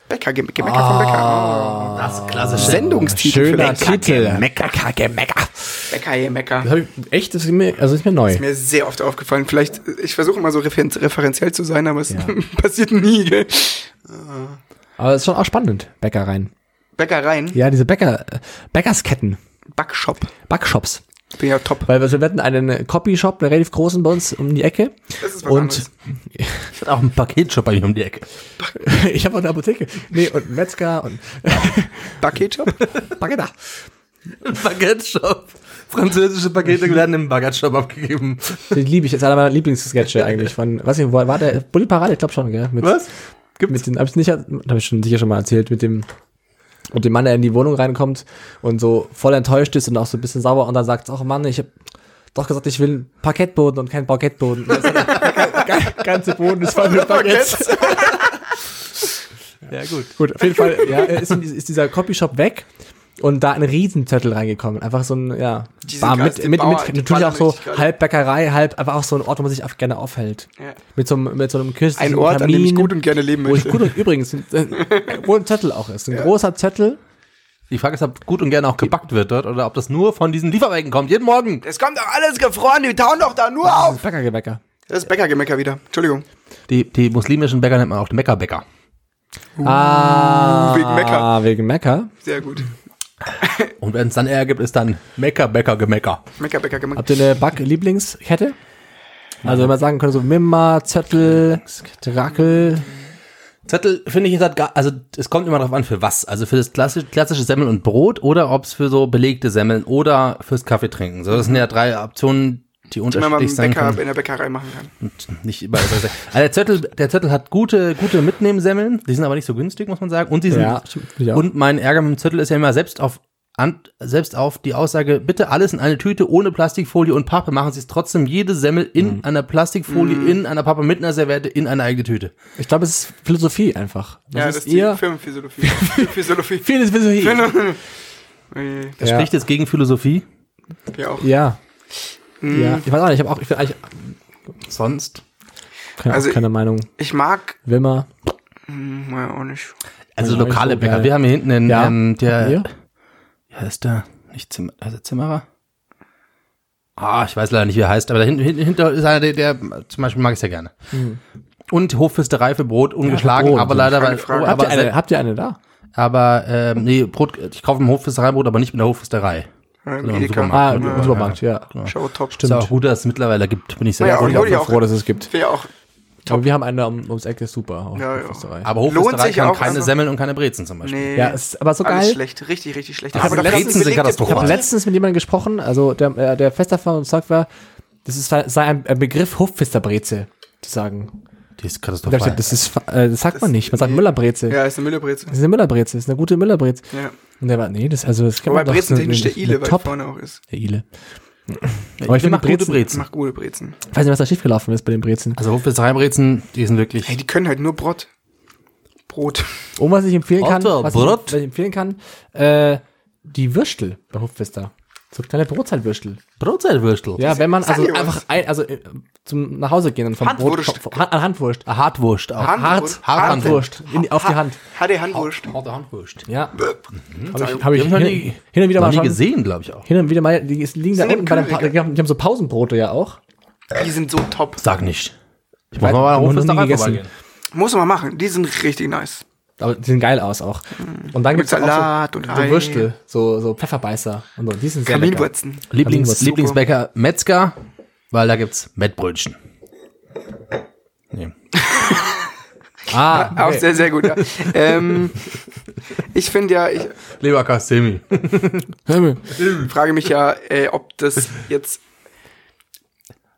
Bäcker, Ge Gemecker vom Bäcker. Das ist klassisch. Oh. Sendungstitel schöner Titel. Mecker, Mecker. Bäcker, Gemecker. Das echt, das ist mir, also ist mir neu. Mir ist sehr oft aufgefallen. Vielleicht, ich versuche immer so referen referenziell zu sein, aber es <laughs> passiert nie, gell? Aber es ist schon auch spannend, Bäckereien. Bäckereien, Ja, diese Bäcker, Bäckersketten, Backshop. Backshops. Bin ja top. Weil wir hatten einen Copyshop, einen relativ großen bei uns um die Ecke. Das ist was Und anderes. <laughs> Ich hatte auch einen Paketshop bei mir um die Ecke. <laughs> ich habe auch eine Apotheke. Nee, und einen Metzger und <laughs> Backetshop? Baguette. Ein Baguette-Shop. Französische Pakete werden im Baguette-Shop abgegeben. Den liebe ich. Das ist einer meiner Lieblingssketche eigentlich von, weiß nicht, wo war der? Bulli Parade, ich glaube schon, gell? Mit, Was? Mit den, hab ich nicht, hab ich schon sicher schon mal erzählt, mit dem, mit dem Mann, der in die Wohnung reinkommt und so voll enttäuscht ist und auch so ein bisschen sauer und dann sagt, ach Mann, ich hab doch gesagt, ich will einen Parkettboden und keinen Baguetteboden. Und <laughs> der ganze- Boden ist voll mit Baguettes. <laughs> Ja, gut. Gut, auf jeden Fall, ja, ist, ist dieser Copyshop weg und da ein Riesenzettel reingekommen. Einfach so ein, ja, Die war mit, mit, Bauer- mit die natürlich auch so halb Bäckerei, halb einfach auch so ein Ort, wo man sich auch gerne aufhält. Ja. Mit so einem, mit so einem kirchlichen Ein Ort, an dem ich gut und gerne leben wo ich möchte. gut und übrigens, äh, wo ein Zettel auch ist. Ein großer Zettel. Die Frage ist, ob gut und gerne auch gebackt wird dort oder ob das nur von diesen Lieferwagen kommt. Jeden Morgen. Es kommt doch alles gefroren, die tauen doch da nur auf. Bäckergebäcker. Das ist Bäckergemecker wieder. Entschuldigung. Die, die muslimischen Bäcker nennt man auch die Meckerbäcker. Ah, wegen Mecker. Wegen Mecker. Sehr gut. Und wenn es dann Ärger gibt, ist dann Meckerbäcker, Gemecker. Mecker, Bäcker, Gemecker. Habt ihr eine Back-Lieblingskette? Also wenn man sagen könnte, so Mimmer, Zettel, Rackel. Zettel finde ich jetzt halt gar, also es kommt immer darauf an, für was. Also für das klassische, klassische Semmel und Brot oder ob es für so belegte Semmeln oder fürs Kaffee trinken. So, das sind ja drei Optionen, die Die man beim unterschiedlich sein Bäcker können. in der Bäckerei machen kann. Und nicht überall. Also der Zettel, der Zettel hat gute, gute Mitnehmsemmeln. Die sind aber nicht so günstig, muss man sagen. Und die sind, Ja, auch. und mein Ärger mit dem Zettel ist ja immer selbst auf, an, selbst auf die Aussage, bitte alles in eine Tüte ohne Plastikfolie und Pappe, machen Sie es trotzdem jede Semmel Mhm. in einer Plastikfolie, in einer Pappe mit einer Serviette, in eine eigene Tüte. Ich glaube, es ist Philosophie einfach. Das ja, ist das ist die Firmenphysiologie. Physiologie. <laughs> vieles Philosophie. Äh, Das Ja. spricht jetzt gegen Philosophie. Ja, auch. Ja. Ja, ich weiß auch nicht, ich habe auch, ich bin eigentlich Sonst. keine, Also- keine Meinung. Ich mag, Wimmer. hm, ja, auch nicht. Also Ja, lokale so Bäcker. geil. Wir haben hier hinten einen, Ja. ähm, der, Hier? ja, ist der, nicht Zimmer, also Zimmerer? Ah, ich weiß leider nicht, wie er heißt, aber da hinten, hinten hinter ist einer, der, der, zum Beispiel mag ich sehr gerne. Und Hoffüsterei für Brot, ungeschlagen, Brot, aber ja, leider, weil, oh, Habt aber, ihr, eine, habt ihr eine da? aber, ähm, nee, Brot, ich kaufe im Hoffüstereibrot, aber nicht mit der Hoffüsterei. Ja, Im im Edeka. Supermarkt. Ah, Ja, im Supermarkt, ja. Schau top. Ist auch gut, dass es mittlerweile gibt, bin ich sehr Ja, auch auch. froh, dass es gibt. Wäre auch, Aber wir haben eine um, ums Eck, ist super. Ja, ja. Aber kann auch, keine also- Semmeln und keine Brezen zum Beispiel. nee. Ja, ist aber so geil. schlecht. Richtig, richtig schlecht. Aber Brezen sind katastrophal. Ich habe letztens mit jemandem gesprochen, also der, äh, der fest davon überzeugt war, das ist, sei ein, ein Begriff Hofpfisterbreze zu sagen. Die ist ich katastrophal. gesagt, das, ist, äh, das sagt man Das- nicht. Man sagt nee. Müllerbreze. Ja, ist eine Müllerbreze. Das ist eine Müllerbreze, das ist eine gute Müllerbreze. Ja. Und der war, nee, das, also, das kann Wobei man doch. Brezen eine- technisch der Ile weit vorne auch ist. Der Ile. ich Aber ich finde mache die gute Brezen- Brezen. Macht gute Brezen. Ich weiß nicht, was da schiefgelaufen ist bei den Brezen. Also Hoffüstereibrezen, die sind wirklich. Hey, die können halt nur Brot. Brot. Und was ich empfehlen kann, was Brot. ich, was ich empfehlen kann, äh, die Würstel bei Hofpfister. So kleine Brotzeitwürstel. Brotzeitwürstel. Ja, wenn man also einfach ein, also äh, zum nach Hause gehen und vom Handwurst. Brot, Hand, an Handwurst. Ah, Hartwurst auch. Hand- Hart, Hart- Handwurst. In, die- auf die Hand. HD Handwurst. Harte Handwurst. Ja. Habe ich, hab ich hab ich noch hin, nie- hin und wieder Noch mal nie schon, gesehen, glaube ich auch. hin und wieder mal, die ist- liegen da Sind unten bei den pa Kühlregal. die haben, die haben so Pausenbrote ja auch. Die sind so top. Sag nicht. Ich muss Weiß- mal bei der noch nie Hofesterei gegessen. vorbeigehen. Muss man machen. Die sind richtig nice. Aber die sehen geil aus auch. Und dann gibt's auch Salat so, und so. Würstel, so, so Pfefferbeißer und so. Die sind sehr lecker. Kaminwurzen. Lieblings, Super. Lieblingsbäcker Metzger, weil da gibt's Mettbrötchen. Nee. <laughs> Ah, <laughs> Auch okay. sehr, sehr gut, ja. ähm, ich finde ja, ich Leberkastemi. <laughs> frage mich ja, äh, ob das jetzt.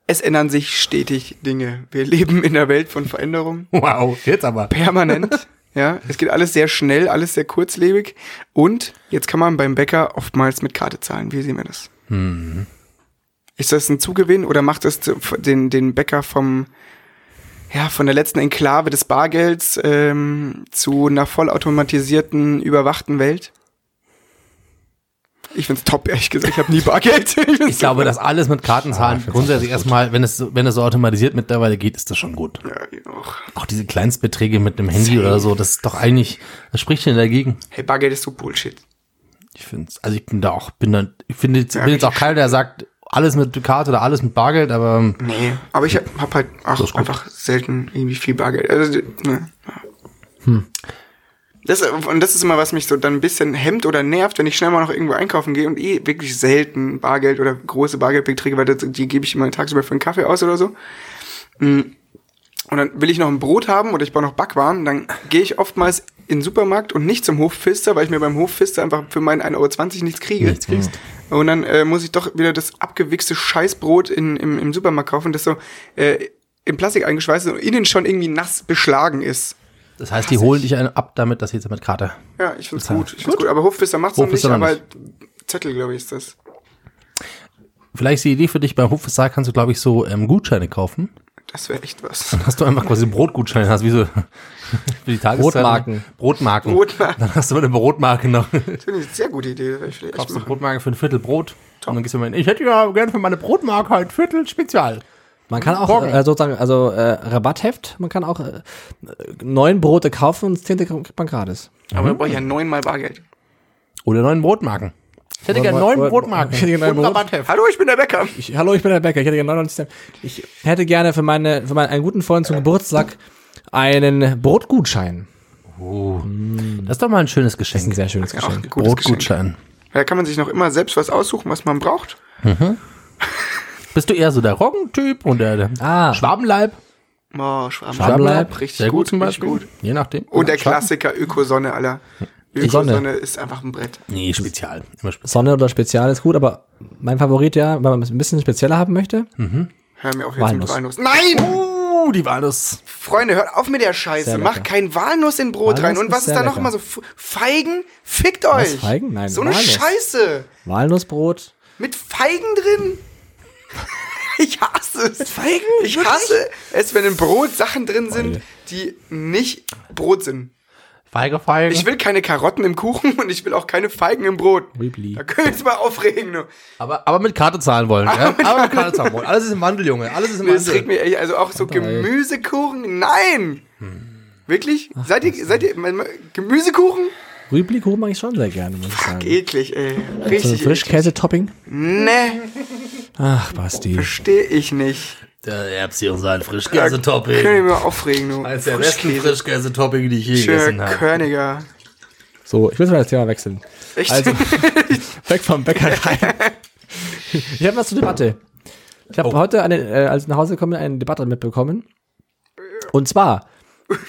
Es ändern sich stetig Dinge. Wir leben in einer Welt von Veränderung. Wow, jetzt aber. Permanent. Ja, es geht alles sehr schnell, alles sehr kurzlebig. Und jetzt kann man beim Bäcker oftmals mit Karte zahlen. Wie sehen wir das? Ist das ein Zugewinn oder macht das den, den Bäcker vom, ja, von der letzten Enklave des Bargelds ähm, zu einer vollautomatisierten, überwachten Welt? Ich find's top, ehrlich gesagt. Ich habe nie Bargeld. <laughs> find's Ich glaube, dass alles mit Kartenzahlen grundsätzlich erstmal, wenn es, so- wenn es so automatisiert mittlerweile geht, ist das schon gut. Ja, ich auch. Auch diese Kleinstbeträge mit einem Handy oder so, das ist doch eigentlich, das spricht denn dagegen. Hey, Bargeld ist so Bullshit. Ich finde also ich bin da auch, bin da, ich finde, ich Ja, bin jetzt auch keiner, der sagt, alles mit Karte oder alles mit Bargeld, aber ähm, Nee, aber ich hab halt auch einfach selten irgendwie viel Bargeld. Also, ne, ja. Das, und das ist immer, was mich so dann ein bisschen hemmt oder nervt, wenn ich schnell mal noch irgendwo einkaufen gehe und eh wirklich selten Bargeld oder große Bargeldbeträge, weil das, die gebe ich immer tagsüber für einen Kaffee aus oder so. Mm. Und dann will ich noch ein Brot haben oder ich brauche noch Backwaren, dann gehe ich oftmals in den Supermarkt und nicht zum Hofpfister, weil ich mir beim Hofpfister einfach für meinen 1,20 Euro nichts kriege. nichts kriegst. Und dann äh, muss ich doch wieder das abgewichste Scheißbrot in, im, im Supermarkt kaufen, das so äh, in Plastik eingeschweißt ist und innen schon irgendwie nass beschlagen ist. Das heißt, die holen dich einen ab damit, dass sie jetzt mit Karte. Ja, ich find's Bezahlen. gut. Ich find's gut. Aber Hofpfister macht's noch nicht, aber nicht. Zettel, glaube ich, ist das. Vielleicht ist die Idee für dich, beim Hofversaal kannst du, glaube ich, so ähm, Gutscheine kaufen. Das wäre echt was. Dann hast du einfach quasi Brotgutscheine, hast wie so <laughs> für die Tageszeitung. Brotmarken. Brotmarken. Brotmarken. Dann hast du eine Brotmarke noch. Das finde ich eine sehr gute Idee. Kaufst du. Brotmarke für ein Viertel Brot. Und dann gehst du mal hin, ich hätte ja gerne für meine Brotmarke halt Viertel Spezial. Man kann auch äh, sozusagen, also äh, Rabattheft, man kann auch äh, neun Brote kaufen und das zehnte kriegt man gratis. Aber dann brauche ich ja neunmal Bargeld. Oder neun Brotmarken. Ich hätte gerne neun Brotmarken. Ich hätte gerne neun Rabattheft. Hallo, ich bin der Bäcker. Ich, hallo, ich bin der Bäcker. Ich hätte gerne 99 Cent. Ich hätte gerne für meine, für meinen einen guten Freund zum Geburtstag einen Brotgutschein. Das ist doch mal ein schönes Das ist Geschenk. ein sehr schönes Ja, Geschenk. Geschenk. Brotgutschein. Da kann man sich noch immer selbst was aussuchen, was man braucht. <laughs> Bist du eher so der Roggentyp und der, der Ah. Schwabenleib? Oh, Schwaben. Schwabenleib, Richtig Sehr gut, zum richtig Beispiel. gut. Je nachdem. Und der Schwaben? Klassiker Ökosonne, Alter. Sonne. Ökosonne ist einfach ein Brett. Nee, spezial. Immer spezial. Sonne oder Spezial ist gut, aber mein Favorit ja, wenn man es ein bisschen spezieller haben möchte. Hör mir auf jetzt Walnuss. mit Walnuss. Nein! Uh, die Walnuss. Freunde, hört auf mit der Scheiße. Sehr Mach lecker. kein Walnuss in Brot Walnuss rein. Und ist was ist sehr da noch immer so? Feigen? Fickt euch! Feigen? Nein, So eine Walnuss. Scheiße. Walnussbrot. Mit Feigen drin? <laughs> Ich hasse es. Mit Feigen? Ich hasse es, wenn im Brot Sachen drin sind, die nicht Brot sind. Feige, feige. Ich will keine Karotten im Kuchen und ich will auch keine Feigen im Brot. Rübli. Da können wir uns mal aufregen. Du. aber, aber mit Karte zahlen wollen. Ja? Aber mit Karte zahlen wollen. Alles ist im Wandel, Junge. Alles ist im Nee, Das regt Wandel. mich echt, also auch so Gemüsekuchen. Nein! Wirklich? seid ihr, seid ihr, Gemüsekuchen? Rübli-Kuchen mag ich schon sehr gerne, muss ich sagen. Eklig, ey. So ein Richtig eklig. Frischkäse-Topping. Nee, Ach, Basti. verstehe ich nicht. Der Erbsi und sein Frischkäse-Topping. Können wir aufregen, du. Eines der besten Frischkäse. Frischkäse-Topping, die ich je Schöner gegessen habe. Körniger. So, ich will mal das Thema wechseln. Echt? Also, <laughs> weg vom Bäckerei. Ich habe was zur Debatte. Ich habe Oh. heute, eine, äh, als ich nach Hause komme, eine Debatte mitbekommen. Und zwar,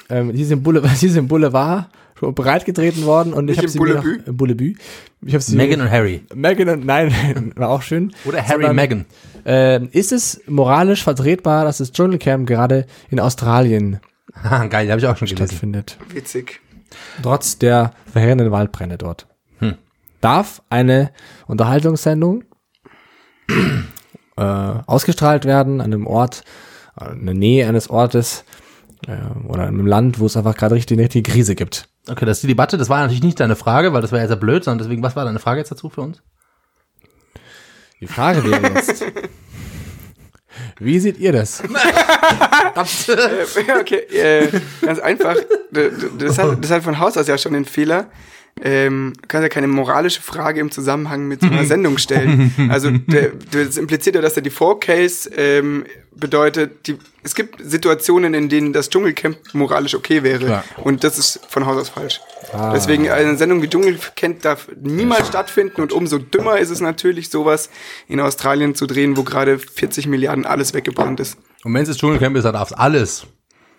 ähm, die ist im Boulevard, <laughs> die ist im Breitgetreten worden und ich Nicht habe im sie mir noch, Boulevue? im Boulevue. Ich habe sie Meghan und Harry. Megan und nein, <laughs> war auch schön. Oder Harry Sondern, Meghan. Äh, ist es moralisch vertretbar, dass das Dschungelcamp gerade in Australien Geil, habe ich auch schon gelesen. stattfindet? Witzig. trotz der verheerenden Waldbrände dort. Darf eine Unterhaltungssendung äh, ausgestrahlt werden an einem Ort, äh, in der Nähe eines Ortes äh, oder in einem Land, wo es einfach gerade richtig eine richtige Krise gibt? Okay, das ist die Debatte. Das war natürlich nicht deine Frage, weil das wäre jetzt ja blöd, sondern deswegen, was war deine Frage jetzt dazu für uns? Die Frage wäre <laughs> jetzt, wie seht ihr das? <laughs> Okay, äh, ganz einfach. Das hat, das hat von Haus aus ja schon den Fehler. Ähm, du kannst ja keine moralische Frage im Zusammenhang mit so einer <laughs> Sendung stellen. Also der, das impliziert ja, dass der Default Case ähm, bedeutet, die, es gibt Situationen, in denen das Dschungelcamp moralisch okay wäre. Ja. Und das ist von Haus aus falsch. Ah. Deswegen eine Sendung wie Dschungelcamp darf niemals stattfinden und umso dümmer ist es natürlich, sowas in Australien zu drehen, wo gerade 40 Milliarden alles weggebrannt ist. Und wenn es das Dschungelcamp ist, dann darf's alles.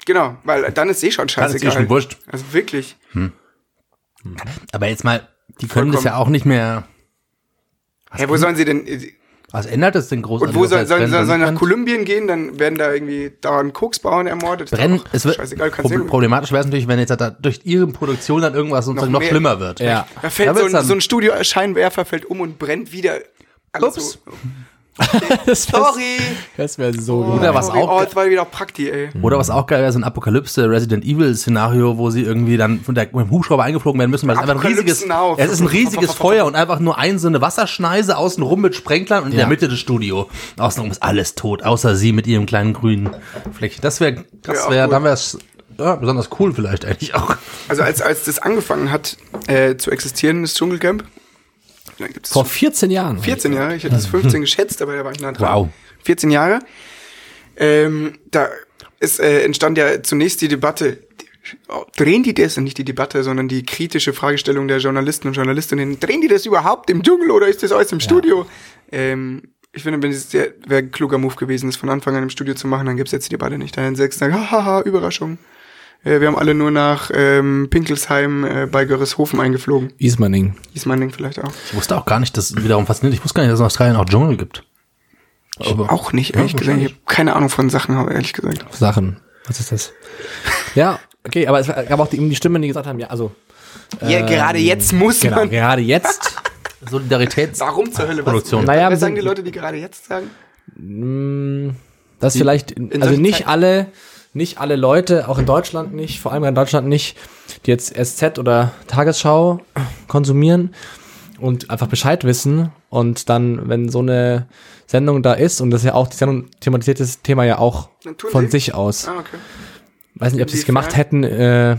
Genau, weil dann ist eh schon Dann ist eh scheißegal. schon wurscht. Also wirklich. Aber jetzt mal, die können das ja auch nicht mehr. Hä, wo sollen sie denn? Was ändert das denn groß? Und wo soll, sollen, sollen, sollen nach Kolumbien gehen? Dann werden da irgendwie dauernd Koksbauern ermordet. Brennen, es wird, scheißegal, Pro problematisch wäre es natürlich, wenn jetzt da durch ihre Produktion dann irgendwas sozusagen noch, mehr. schlimmer wird. Ja. Da fällt Da so ein, so ein Studioscheinwerfer fällt um und brennt wieder. Alles Ups. So. <laughs> Das wär, Sorry. das wäre so Oh, gut. Oder was sorry. auch- Oh, jetzt war wieder Prakti, ey. Oder was auch geil wäre, so ein Apokalypse Resident Evil Szenario, wo sie irgendwie dann von der, mit dem Hubschrauber eingeflogen werden müssen, weil es einfach ein riesiges, Now. es ist ein riesiges Feuer und einfach nur ein so eine Wasserschneise außen rum mit Sprenglern und in Ja. der Mitte das Studio. Außenrum ist alles tot, außer sie mit ihrem kleinen grünen Fleckchen. Das wäre, das Ja, wäre, gut. dann wäre es ja, besonders cool vielleicht eigentlich auch. Also als, als das angefangen hat äh, zu existieren, das Dschungelcamp, gibt's Vor 14 Jahren. 14 Jahre, ich hätte es 15 <laughs> geschätzt, aber da war ich nah dran. Wow. 14 Jahre. Ähm, da ist, äh, entstand ja zunächst die Debatte, drehen die das, und nicht die Debatte, sondern die kritische Fragestellung der Journalisten und Journalistinnen, drehen die das überhaupt im Dschungel oder ist das alles im Studio? Ähm, ich finde, wenn es wäre ein kluger Move gewesen, das von Anfang an im Studio zu machen, dann gibt's jetzt die Debatte nicht. Dann sechs sagen, haha, Überraschung. Äh, wir haben alle nur nach ähm, Pinkelsheim äh, bei Görreshofen eingeflogen. Ismaning. Ismaning vielleicht auch. Ich wusste auch gar nicht, dass wiederum faszinierend, ich wusste gar nicht, dass es in Australien auch Dschungel gibt. Aber Auch nicht, ehrlich Ja, gesagt. Ich habe keine Ahnung von Sachen, aber ehrlich gesagt. Sachen. Was ist das? Ja, okay, aber es gab auch die, die Stimmen, die gesagt haben, ja, also Ja, gerade jetzt muss genau, man. gerade jetzt Solidaritäts Warum zur Hölle? Produktion. Was, Naja, was sagen die Leute, die gerade jetzt sagen? Das vielleicht, also nicht alle, nicht alle Leute, auch in Deutschland nicht, vor allem in Deutschland nicht, die jetzt SZ oder Tagesschau konsumieren und einfach Bescheid wissen und dann, wenn so eine Sendung da ist und das ist ja auch, die Sendung thematisiert das Thema ja auch von sie. sich aus. Ah, okay. Weiß nicht, ob sie es gemacht hätten, äh,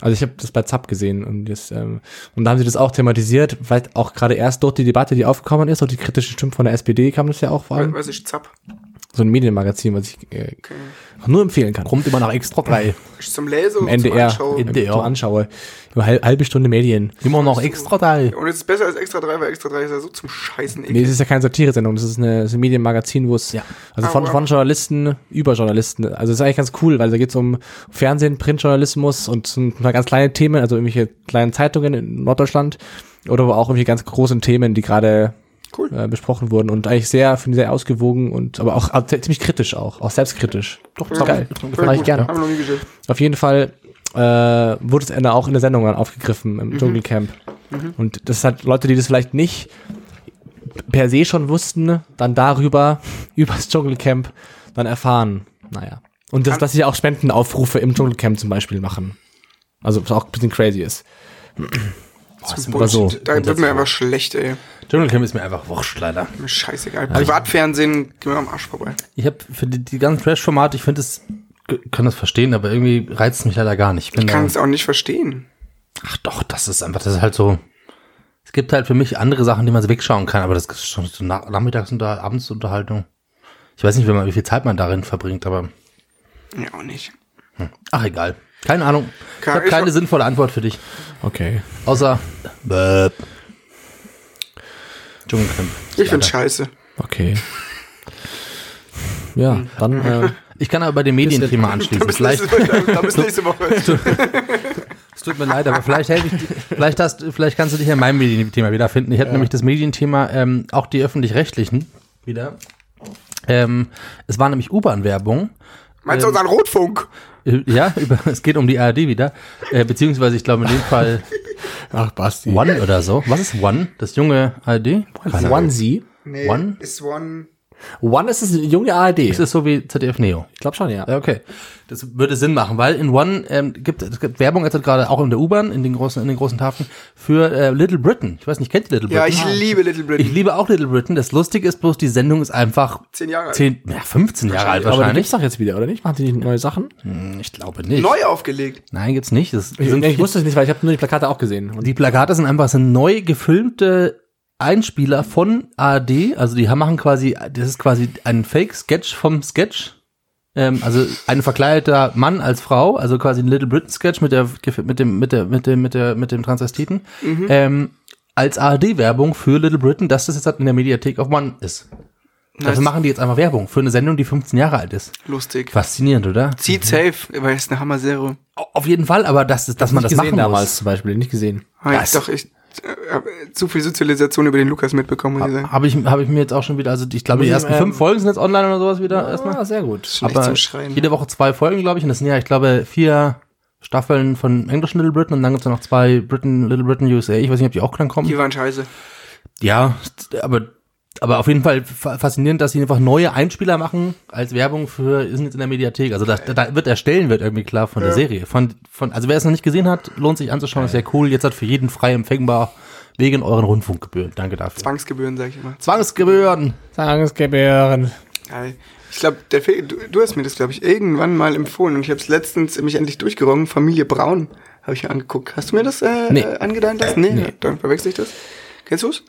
also ich habe das bei ZAP gesehen und, das, ähm, und da haben sie das auch thematisiert, vielleicht auch gerade erst durch die Debatte, die aufgekommen ist, und die kritischen Stimmen von der SPD kam das ja auch vor allem. Was ist Zapp? So ein Medienmagazin, was ich äh, Okay. nur empfehlen kann. Kommt immer nach extra drei. <laughs> Zum Lesen Im und zum NDR, Anschauen. im NDR. zum anschaue. Über halb, halbe Stunde Medien. Immer noch extra drei. Und es ist besser als Extra 3, weil Extra 3 ist ja so zum Scheißen Nee, eklig. es ist ja keine Satire-Sendung, das ist, eine, das ist ein Medienmagazin, wo es, Ja. also Ah, von, wow. von Journalisten über Journalisten. Also es ist eigentlich ganz cool, weil da geht es um Fernsehen, Printjournalismus und so ein paar ganz kleine Themen, also irgendwelche kleinen Zeitungen in Norddeutschland oder aber auch irgendwelche ganz großen Themen, die gerade Cool. äh, besprochen wurden und eigentlich sehr, finde ich, sehr ausgewogen und aber auch äh, ziemlich kritisch auch, auch selbstkritisch. Doch, das ist geil. Voll Mag ich gerne. Haben wir noch nie gesehen. Auf jeden Fall äh, wurde es Ende auch in der Sendung dann aufgegriffen im Dschungelcamp. Und das hat Leute, die das vielleicht nicht per se schon wussten, dann darüber, <laughs> über das Dschungelcamp, dann erfahren. Naja. Und das, dass sie auch Spendenaufrufe im Dschungelcamp zum Beispiel machen. Also, was auch ein bisschen crazy ist. Oder so. Da wird mir einfach schlecht, ey. Dschungelcamp ist mir einfach wurscht, leider. Scheißegal. Privatfernsehen, geh mir am Arsch vorbei. Ich habe für die, die ganzen Trash-Formate, ich finde es, kann das verstehen, aber irgendwie reizt es mich leider gar nicht. Ich Ich kann es auch nicht verstehen. ach doch, das ist einfach, das ist halt so. Es gibt halt für mich andere Sachen, die man wegschauen kann, aber das ist schon so nach, Nachmittags- und Abendsunterhaltung. Ich weiß nicht, wie, man, wie viel Zeit man darin verbringt, aber Ja, auch nicht. ach egal. Keine Ahnung. Ich habe keine sinnvolle Antwort für dich. Okay. Außer Böp. Dschungelcamp. Ich find's scheiße. Okay. Ja, dann, äh, Ich kann aber bei dem Medienthema Da anschließen. bis Vielleicht, nächste, da bis nächste Woche. <laughs> <laughs> es tut mir leid, aber vielleicht helfe ich dir, vielleicht hast, vielleicht kannst du dich in meinem Medienthema wiederfinden. Ich hatte nämlich das Medienthema, ähm, auch die öffentlich-rechtlichen wieder. Ähm, es war nämlich U-Bahn-Werbung. Meinst du unseren Rotfunk? Äh, Ja, <laughs> über, es geht um die ARD wieder. Äh, beziehungsweise, ich glaube in dem Fall <laughs> ach, Basti. One oder so. Was ist One? Das junge ARD? Ahnung. Onesie. Nee, One? ist One. One ist es eine junge ARD. Ist es so wie ZDF Neo? ich glaube schon, ja. Ja, Okay, das würde Sinn machen, weil in One ähm, gibt es gibt Werbung jetzt gerade auch in der U-Bahn in den großen in den großen Tafeln für äh, Little Britain. Ich weiß nicht, kennt ihr Little Ja, Britain? ich liebe Little Britain. Ich liebe auch Little Britain. Das Lustige ist bloß, die Sendung ist einfach Zehn Jahre alt. 10, ja, 15 Jahre alt Aber die wahrscheinlich. gibt's doch jetzt wieder, oder nicht? Machen die nicht neue Sachen? Ich glaube nicht. Neu aufgelegt. Nein, gibt's nicht. Das Ich, sind ich wusste es nicht, weil ich habe nur die Plakate auch gesehen. Und Die Plakate sind einfach so neu gefilmte Einspieler von ARD. Also die machen quasi, das ist quasi ein Fake-Sketch vom Sketch. Ähm, also ein verkleideter Mann als Frau, also quasi ein Little Britain Sketch mit der mit dem mit der mit dem mit der mit dem Transvestiten ähm, als ARD-Werbung für Little Britain, dass das jetzt halt in der Mediathek auf One ist. Dafür Nice. machen die jetzt einfach Werbung für eine Sendung, die 15 Jahre alt ist. Lustig. Faszinierend, oder? Zieht safe, weil es eine Hammer-Serie. Auf jeden Fall, aber dass, dass man das machen damals muss. zum Beispiel, nicht gesehen. Ah, Was? Doch, ich zu viel Sozialisation über den Lukas mitbekommen, muss ich sagen. Habe ich, hab ich mir jetzt auch schon wieder, also ich glaube, die ersten ähm, fünf Folgen sind jetzt online oder sowas wieder erstmal. Ah, sehr gut. Schon echt Aber zum Schreien. jede Woche zwei Folgen, glaube ich. Und das sind ja, ich glaube, vier Staffeln von englischen Little Britain und dann gibt's ja noch zwei Britain, Little Britain USA. Ich weiß nicht, ob die auch dann kommen. Die waren scheiße. Ja, aber, aber auf jeden Fall fa- faszinierend, dass sie einfach neue Einspieler machen als Werbung für, sind jetzt in der Mediathek. Also da, da wird der Stellenwert irgendwie klar von der Serie. Von, von, also wer es noch nicht gesehen hat, lohnt sich anzuschauen, ist sehr cool. Jetzt hat für jeden frei empfängbar wegen euren Rundfunkgebühren. Danke dafür. Zwangsgebühren, sag ich immer. Zwangsgebühren. Zahlungsgebühren. Geil. Ich glaube, der Fe- du, du hast mir das, glaube ich, irgendwann mal empfohlen und ich habe es letztens mich endlich durchgerungen. Familie Braun habe ich mir angeguckt. Hast du mir das äh, Nee. äh, angedeiht lassen? Nee, dann verwechsel ich das. Kennst du's?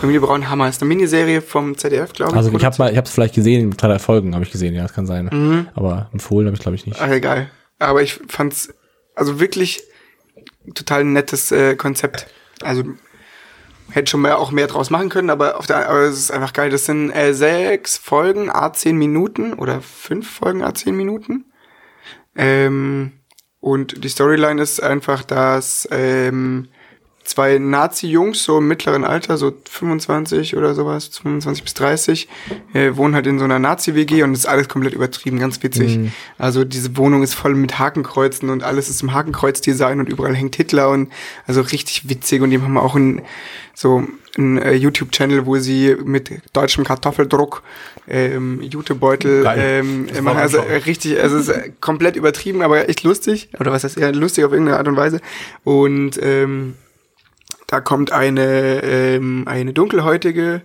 Familie Braun Hammer ist eine Miniserie vom ZDF, glaube ich. Also ich habe mal, ich habe es vielleicht gesehen, drei Folgen habe ich gesehen, ja, das kann sein. Aber empfohlen habe ich glaube ich nicht. Ach, egal. Aber ich fand's also wirklich total nettes äh, Konzept. Also hätte schon mehr, auch mehr draus machen können, aber auf der, aber es ist einfach geil. Das sind äh, sechs Folgen, a zehn Minuten oder fünf Folgen, a zehn Minuten. Ähm, und die Storyline ist einfach, dass ähm, zwei Nazi-Jungs, so im mittleren Alter, so 25 oder sowas, 25 bis 30, äh, wohnen halt in so einer Nazi-WG und ist alles komplett übertrieben, ganz witzig. Also diese Wohnung ist voll mit Hakenkreuzen und alles ist im Hakenkreuz-Design und überall hängt Hitler und also richtig witzig und die haben auch ein, so ein äh, YouTube-Channel, wo sie mit deutschem Kartoffeldruck ähm, Jutebeutel ähm, machen. Also äh, richtig, also es ist äh, komplett übertrieben, aber echt lustig. Oder was heißt eher lustig auf irgendeine Art und Weise. Und ähm, da kommt eine, ähm, eine dunkelhäutige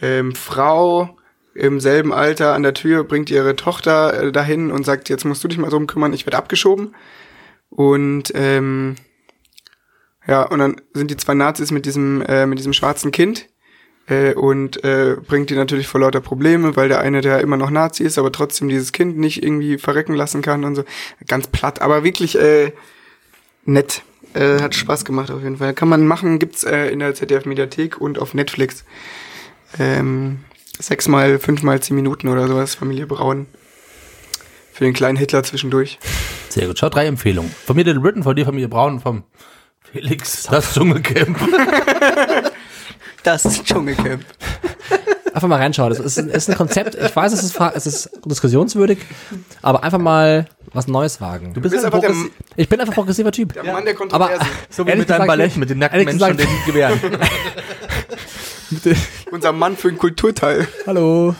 ähm, Frau im selben Alter an der Tür, bringt ihre Tochter äh, dahin und sagt, jetzt musst du dich mal drum kümmern, ich werde abgeschoben. Und ähm, ja, und dann sind die zwei Nazis mit diesem, äh, mit diesem schwarzen Kind äh, und äh, bringt die natürlich vor lauter Probleme, weil der eine, der immer noch Nazi ist, aber trotzdem dieses Kind nicht irgendwie verrecken lassen kann und so. Ganz platt, aber wirklich äh, nett. Äh, hat Spaß gemacht auf jeden Fall. Kann man machen, gibt's äh, in der ZDF-Mediathek und auf Netflix. Ähm, sechsmal, fünfmal zehn Minuten oder sowas, Familie Braun. Für den kleinen Hitler zwischendurch. Sehr gut. Schaut drei Empfehlungen. Von mir Little Britain, von dir Familie Braun vom Felix das Dschungelcamp. <laughs> Das Dschungelcamp. Einfach mal reinschauen. Das ist ein, ist ein Konzept. Ich weiß, es ist, es ist diskussionswürdig, aber einfach mal was Neues wagen. Du bist, bist ein einfach der- Ich bin einfach progressiver Typ. Der Mann der Aber Kontroverse. so wie mit deinem Ballett, nicht. mit den nackten Menschen und den Gewehren. Unser Mann für den Kulturteil. Hallo.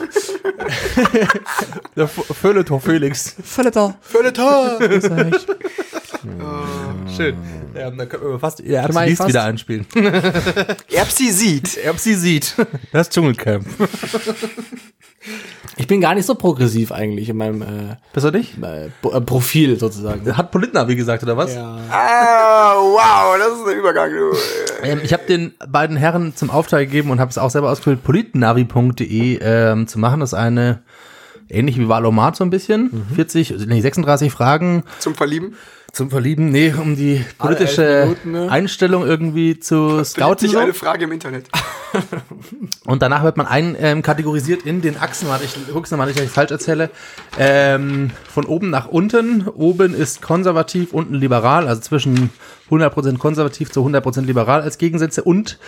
Der Feuilleton Felix. Völleter. Völleter! <laughs> Schön. Ja, dann können wir fast Erbsi eigentlich wieder einspielen. Erbsi sieht. Erbsi sieht. Das Dschungelcamp. <laughs> Ich bin gar nicht so progressiv eigentlich in meinem äh, Bist du nicht? äh, äh, Profil sozusagen. Hat Politner, wie gesagt, oder was? Ja. Ah, wow, das ist ein Übergang, du. Ähm, ich habe den beiden Herren zum Auftrag gegeben und habe es auch selber ausgefüllt, politnavi.de ähm, zu machen. Das ist eine, ähnlich wie Valomat so ein bisschen, 40, nee, 36 Fragen Zum Verlieben. Zum Verlieben, nee, um die politische Minuten, ne? Einstellung irgendwie zu scouten. sich So. eine Frage im Internet. <laughs> Und danach wird man ein ähm, kategorisiert in den Achsen, warte, ich guck's nochmal nicht, dass ich falsch erzähle, ähm, von oben nach unten. Oben ist konservativ, unten liberal, also zwischen 100% konservativ zu 100% liberal als Gegensätze und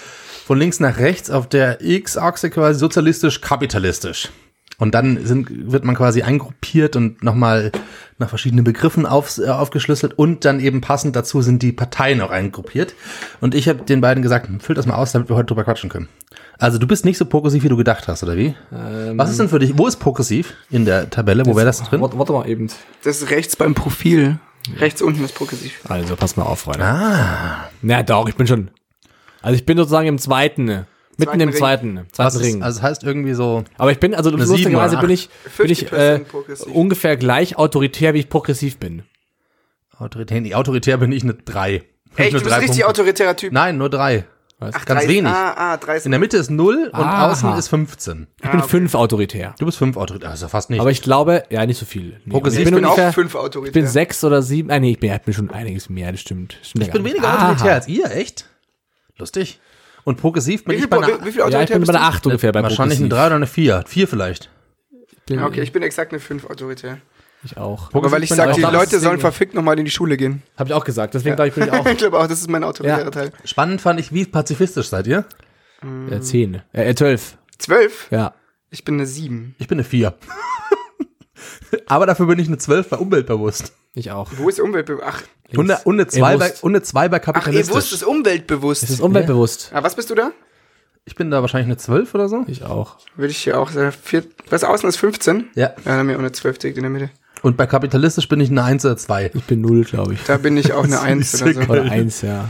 von links nach rechts auf der X-Achse quasi sozialistisch-kapitalistisch. Und dann sind, wird man quasi eingruppiert und nochmal nach verschiedenen Begriffen auf, äh, aufgeschlüsselt und dann eben passend dazu sind die Parteien auch eingruppiert. Und ich habe den beiden gesagt, füll das mal aus, damit wir heute drüber quatschen können. Also du bist nicht so progressiv, wie du gedacht hast, oder wie? Was ist denn für dich, wo ist progressiv in der Tabelle? Wo wäre das drin? Warte, warte mal eben. Das ist rechts beim Profil. Rechts unten ist progressiv. Also, pass mal auf, Freunde. Ah. Na doch, ich bin schon. Also ich bin sozusagen im zweiten, ne? Mitten im Ring. zweiten, Was zweiten ist, Ring. also das heißt irgendwie so, Aber ich bin, also lustigerweise bin ich, bin ich äh, 50% progressiv. ungefähr gleich autoritär, wie ich progressiv bin. autoritär, nee, autoritär bin ich eine drei. Echt, nur du bist drei richtig Punkte. autoritärer Typ. Nein, nur drei. Was? Ganz drei ist- wenig. Ah, ah, drei ist In der Mitte ist null und Aha. außen ist 15. Ich bin okay. fünf autoritär. Du bist fünf autoritär, also fast nicht. Aber ich glaube, ja, nicht so viel. Nee, Progressiv ich bin, Ich bin ungefähr, auch fünf ich autoritär. bin sechs oder sieben, ah, nee, ich bin, ich bin schon einiges mehr, das stimmt. Das stimmt ich bin weniger Aha. autoritär als ihr, echt? Lustig. Und progressiv bin wie, viel, ich bei einer, wie, wie viel Ja, autoritär ich bin bist bei du? einer acht ungefähr bei wahrscheinlich eine progressiv. drei oder eine vier. Vier vielleicht. Bin, Ja, Okay, ich bin exakt eine fünf autoritär. Ich auch. Aber weil ich sage, die Leute sollen verfickt nochmal in die Schule gehen. Habe ich auch gesagt, deswegen glaube ich, bin ich <laughs> auch Ich glaube auch, das ist mein autoritärer Ja. Teil. Spannend fand ich, wie pazifistisch seid ihr? äh, zehn, äh, äh, zwölf. Zwölf? Ja. Ich bin eine sieben. Ich bin eine vier. Aber dafür bin ich eine zwölf bei umweltbewusst. Ich auch. Wo ist Umwelt? Ach, Und eine, und eine zwei bei, Bewusst. und eine zwei bei ach ihr kapitalistisch. wusst es umweltbewusst. Es ist umweltbewusst. ah, was bist du da? ich bin da wahrscheinlich eine zwölf oder so. Ich auch. Würde ich hier auch. Vier, was außen ist 15? Ja. Ja, dann haben wir auch eine 12 direkt in der Mitte. Und bei kapitalistisch bin ich eine eins oder zwei. Ich bin null, glaube ich. Da bin ich auch eine <laughs> Das ist 1 nicht oder so. Oder eins, ja.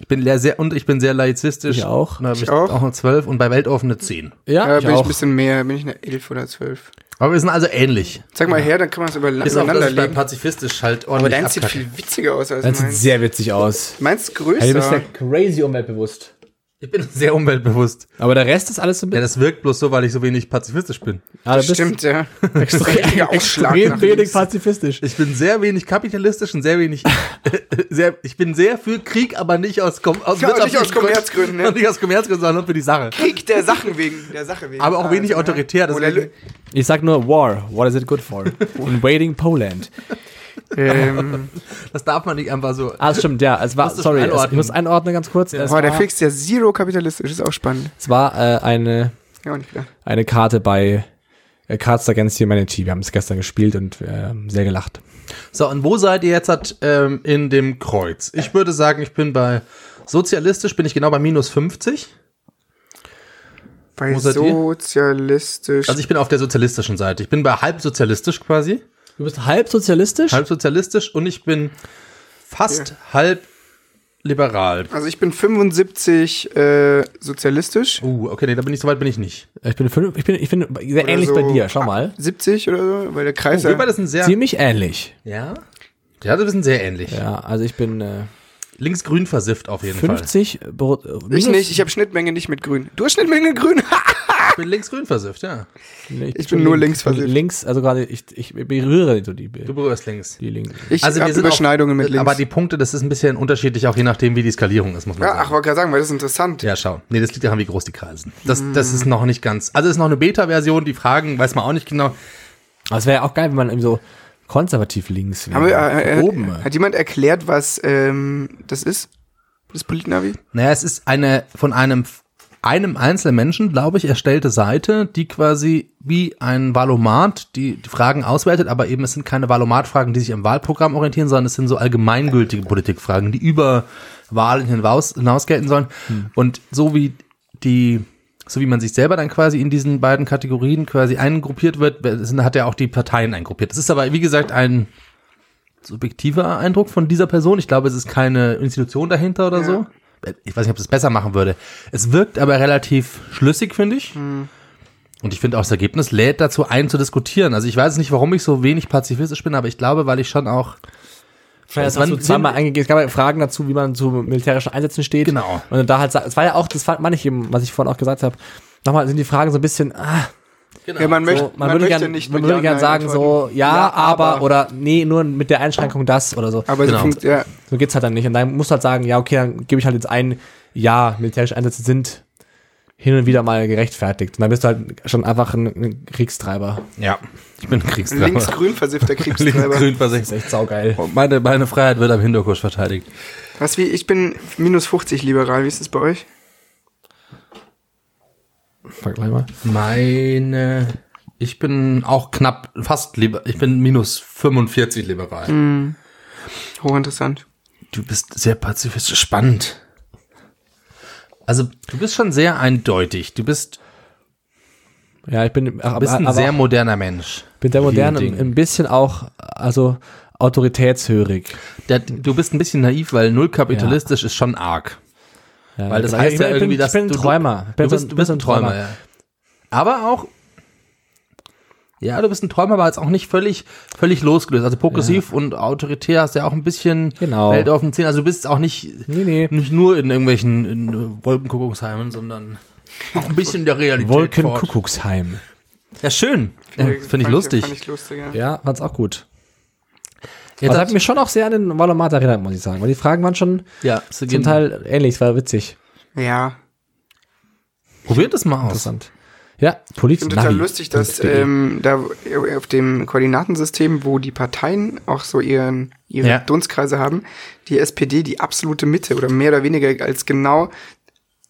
Ich bin leer- sehr, und ich bin sehr laizistisch. Ich auch. Da ich Ich auch. auch eine zwölf und bei weltoffen eine zehn. Ja, Da ich bin ich auch. ein bisschen mehr, bin ich eine 11 oder 12. Aber wir sind also ähnlich. Sag mal her, dann kann man es über, Ist auch, übereinander dass ich bei legen. pazifistisch halt Aber ordentlich deins sieht abkacke. viel witziger aus als Das sieht meins. sehr witzig aus. Meins ist größer. Hey, du bist ja crazy umweltbewusst. Ich bin <laughs> sehr umweltbewusst. Aber der Rest ist alles so ein Ja, bisschen. das wirkt bloß so, weil ich so wenig pazifistisch bin. Ah, das stimmt, ja. <laughs> Richtiger Ausschlag extrem nach wenig links. pazifistisch. Ich bin sehr wenig kapitalistisch und sehr wenig, <laughs> sehr, ich bin sehr für Krieg, aber nicht aus, Kom aus Ja, nicht wirtschaftlichen aus Kommerzgründen, ne? Und nicht aus Kommerzgründen, sondern nur für die Sache. Krieg der Sachen wegen. Der Sache wegen. Aber auch wenig Also, autoritär, Oder, deswegen- Ich sag nur War. What is it good for? Invading Poland. Ähm, <laughs> Das darf man nicht einfach so. Ah, das stimmt, ja. Es war, sorry, es, ich muss einordnen ganz kurz. Es boah, der war, fixt ja zero kapitalistisch, ist auch spannend. es war äh, eine, Ja, auch nicht klar. eine Karte bei äh, Cards Against Humanity. Wir haben es gestern gespielt und äh, sehr gelacht. So, und wo seid ihr jetzt hat, ähm, in dem Kreuz? Ich würde sagen, ich bin bei sozialistisch, bin ich genau bei minus 50. Bei Wo seid ihr? sozialistisch. Also ich bin auf der sozialistischen Seite. Ich bin bei halb sozialistisch quasi. Du bist halb sozialistisch? Halb sozialistisch und ich bin fast halb liberal. Also ich bin 75 äh, sozialistisch. Uh, okay, nee, da bin ich, so weit bin ich nicht. Ich bin, fünf, ich bin, ich bin sehr ähnlich so bei dir. Schau mal. 70 oder so, weil der Kreis Oh, wir ja. beide sind sehr. Ziemlich ähnlich. Ja? Ja, wir sind sehr ähnlich. Ja, also ich bin äh, Linksgrün versifft auf jeden 50. Bro- äh, Ich nicht, ich habe Schnittmenge nicht mit grün. Du hast Schnittmenge grün. Fall. <laughs> Ich bin linksgrün versifft, ja. Nee, Ich bin nur links versifft. Links, also gerade, ich, ich berühre so die, Du berührst links. die Linken. Ich Also wir sind Überschneidungen auch, mit links. Aber die Punkte, das ist ein bisschen unterschiedlich, auch je nachdem, wie die Skalierung ist, muss man ja, ach, sagen. wollte gerade sagen, weil das ist interessant. Ja, schau. Nee, das liegt daran, wie groß die Kreise sind. Das, das ist noch nicht ganz. Also es ist noch eine Beta-Version, die Fragen weiß man auch nicht genau. Aber es wäre ja auch geil, wenn man irgendwie so konservativ links wäre. Haben wir, äh, äh, Oben. Hat jemand erklärt, was ähm, das ist? Das Politnavi? Naja, es ist eine von einem einem einzelnen Menschen, glaube ich, erstellte Seite, die quasi wie ein Valomat die, die Fragen auswertet, aber eben es sind keine Valomat-Fragen, die sich am Wahlprogramm orientieren, sondern es sind so allgemeingültige Politikfragen, die über Wahlen hinaus, hinaus gelten sollen. Und so wie die, so wie man sich selber dann quasi in diesen beiden Kategorien quasi eingruppiert wird, hat er auch die Parteien eingruppiert. Das ist aber, wie gesagt, ein subjektiver Eindruck von dieser Person. Ich glaube, es ist keine Institution dahinter oder so. Ich weiß nicht, ob das besser machen würde. Es wirkt aber relativ schlüssig, finde ich. Und ich finde auch das Ergebnis lädt dazu ein zu diskutieren. Also ich weiß nicht, warum ich so wenig pazifistisch bin, aber ich glaube, weil ich schon auch Ja, Es waren- hast du zweimal eingegeben. Es gab ja Fragen dazu, wie man zu militärischen Einsätzen steht. Genau. Und da halt, es war ja auch, das fand man nicht eben, was ich vorhin auch gesagt habe. Nochmal sind die Fragen so ein bisschen, ah, Ja, man möchte, so, man, würde möchte gern, nicht man würde Ja, gern sagen so, antworten. ja, aber, aber. oder nee, nur mit der Einschränkung das oder so. Aber Genau. so funkt, ja. So geht's halt dann nicht. Und dann musst du halt sagen, ja, okay, dann gebe ich halt jetzt ein, ja, militärische Einsätze sind hin und wieder mal gerechtfertigt. Und dann bist du halt schon einfach ein, ein Kriegstreiber. Ja, ich bin ein <laughs> Kriegstreiber. Linksgrün versiffter Kriegstreiber. Linksgrün Das versichert. ist echt saugeil. Meine, meine Freiheit wird am Hinterkurs verteidigt. Was wie, ich bin minus 50 liberal. Wie ist das bei euch? Vergleich mal. Meine, Ich bin auch knapp, fast lieber, ich bin minus 45 liberal. Mhm. Hochinteressant. Du bist sehr pazifistisch, spannend. Also, du bist schon sehr eindeutig. Du bist, Ja, ich bin, aber, bist ein aber sehr auch- moderner Mensch. Bin sehr modern, Vielen ein, bisschen auch, also autoritätshörig. Der, du bist ein bisschen naiv, weil null kapitalistisch ist schon arg. Ja, Weil das ich heißt ja bin, irgendwie, dass ich bin ein du- Träumer. Du bist, du bist ein Träumer, ja. Aber auch, ja, du bist ein Träumer, aber jetzt auch nicht völlig, völlig losgelöst. Also progressiv und autoritär hast ja auch ein bisschen Genau. Welt auf den Zähnen. Also du bist auch nicht, Nee, nee. nicht nur in irgendwelchen in Wolkenkuckucksheimen, sondern auch ein bisschen der Realität. fort. Ja, schön. Ja, Finde ich lustig. Fand ich lustig, ja. Ja, fand's auch gut. Jetzt Aber das hat- mich schon auch sehr an den Valomat erinnert, muss ich sagen. Weil die Fragen waren schon ja, sie zum gehen- Teil ähnlich, es war witzig. Ja. Probiert es mal aus. Interessant. Ja, Ich Politik. finde total lustig, dass ähm, da auf dem Koordinatensystem, wo die Parteien auch so ihren, ihre Ja. Dunstkreise haben, die SPD die absolute Mitte oder mehr oder weniger als genau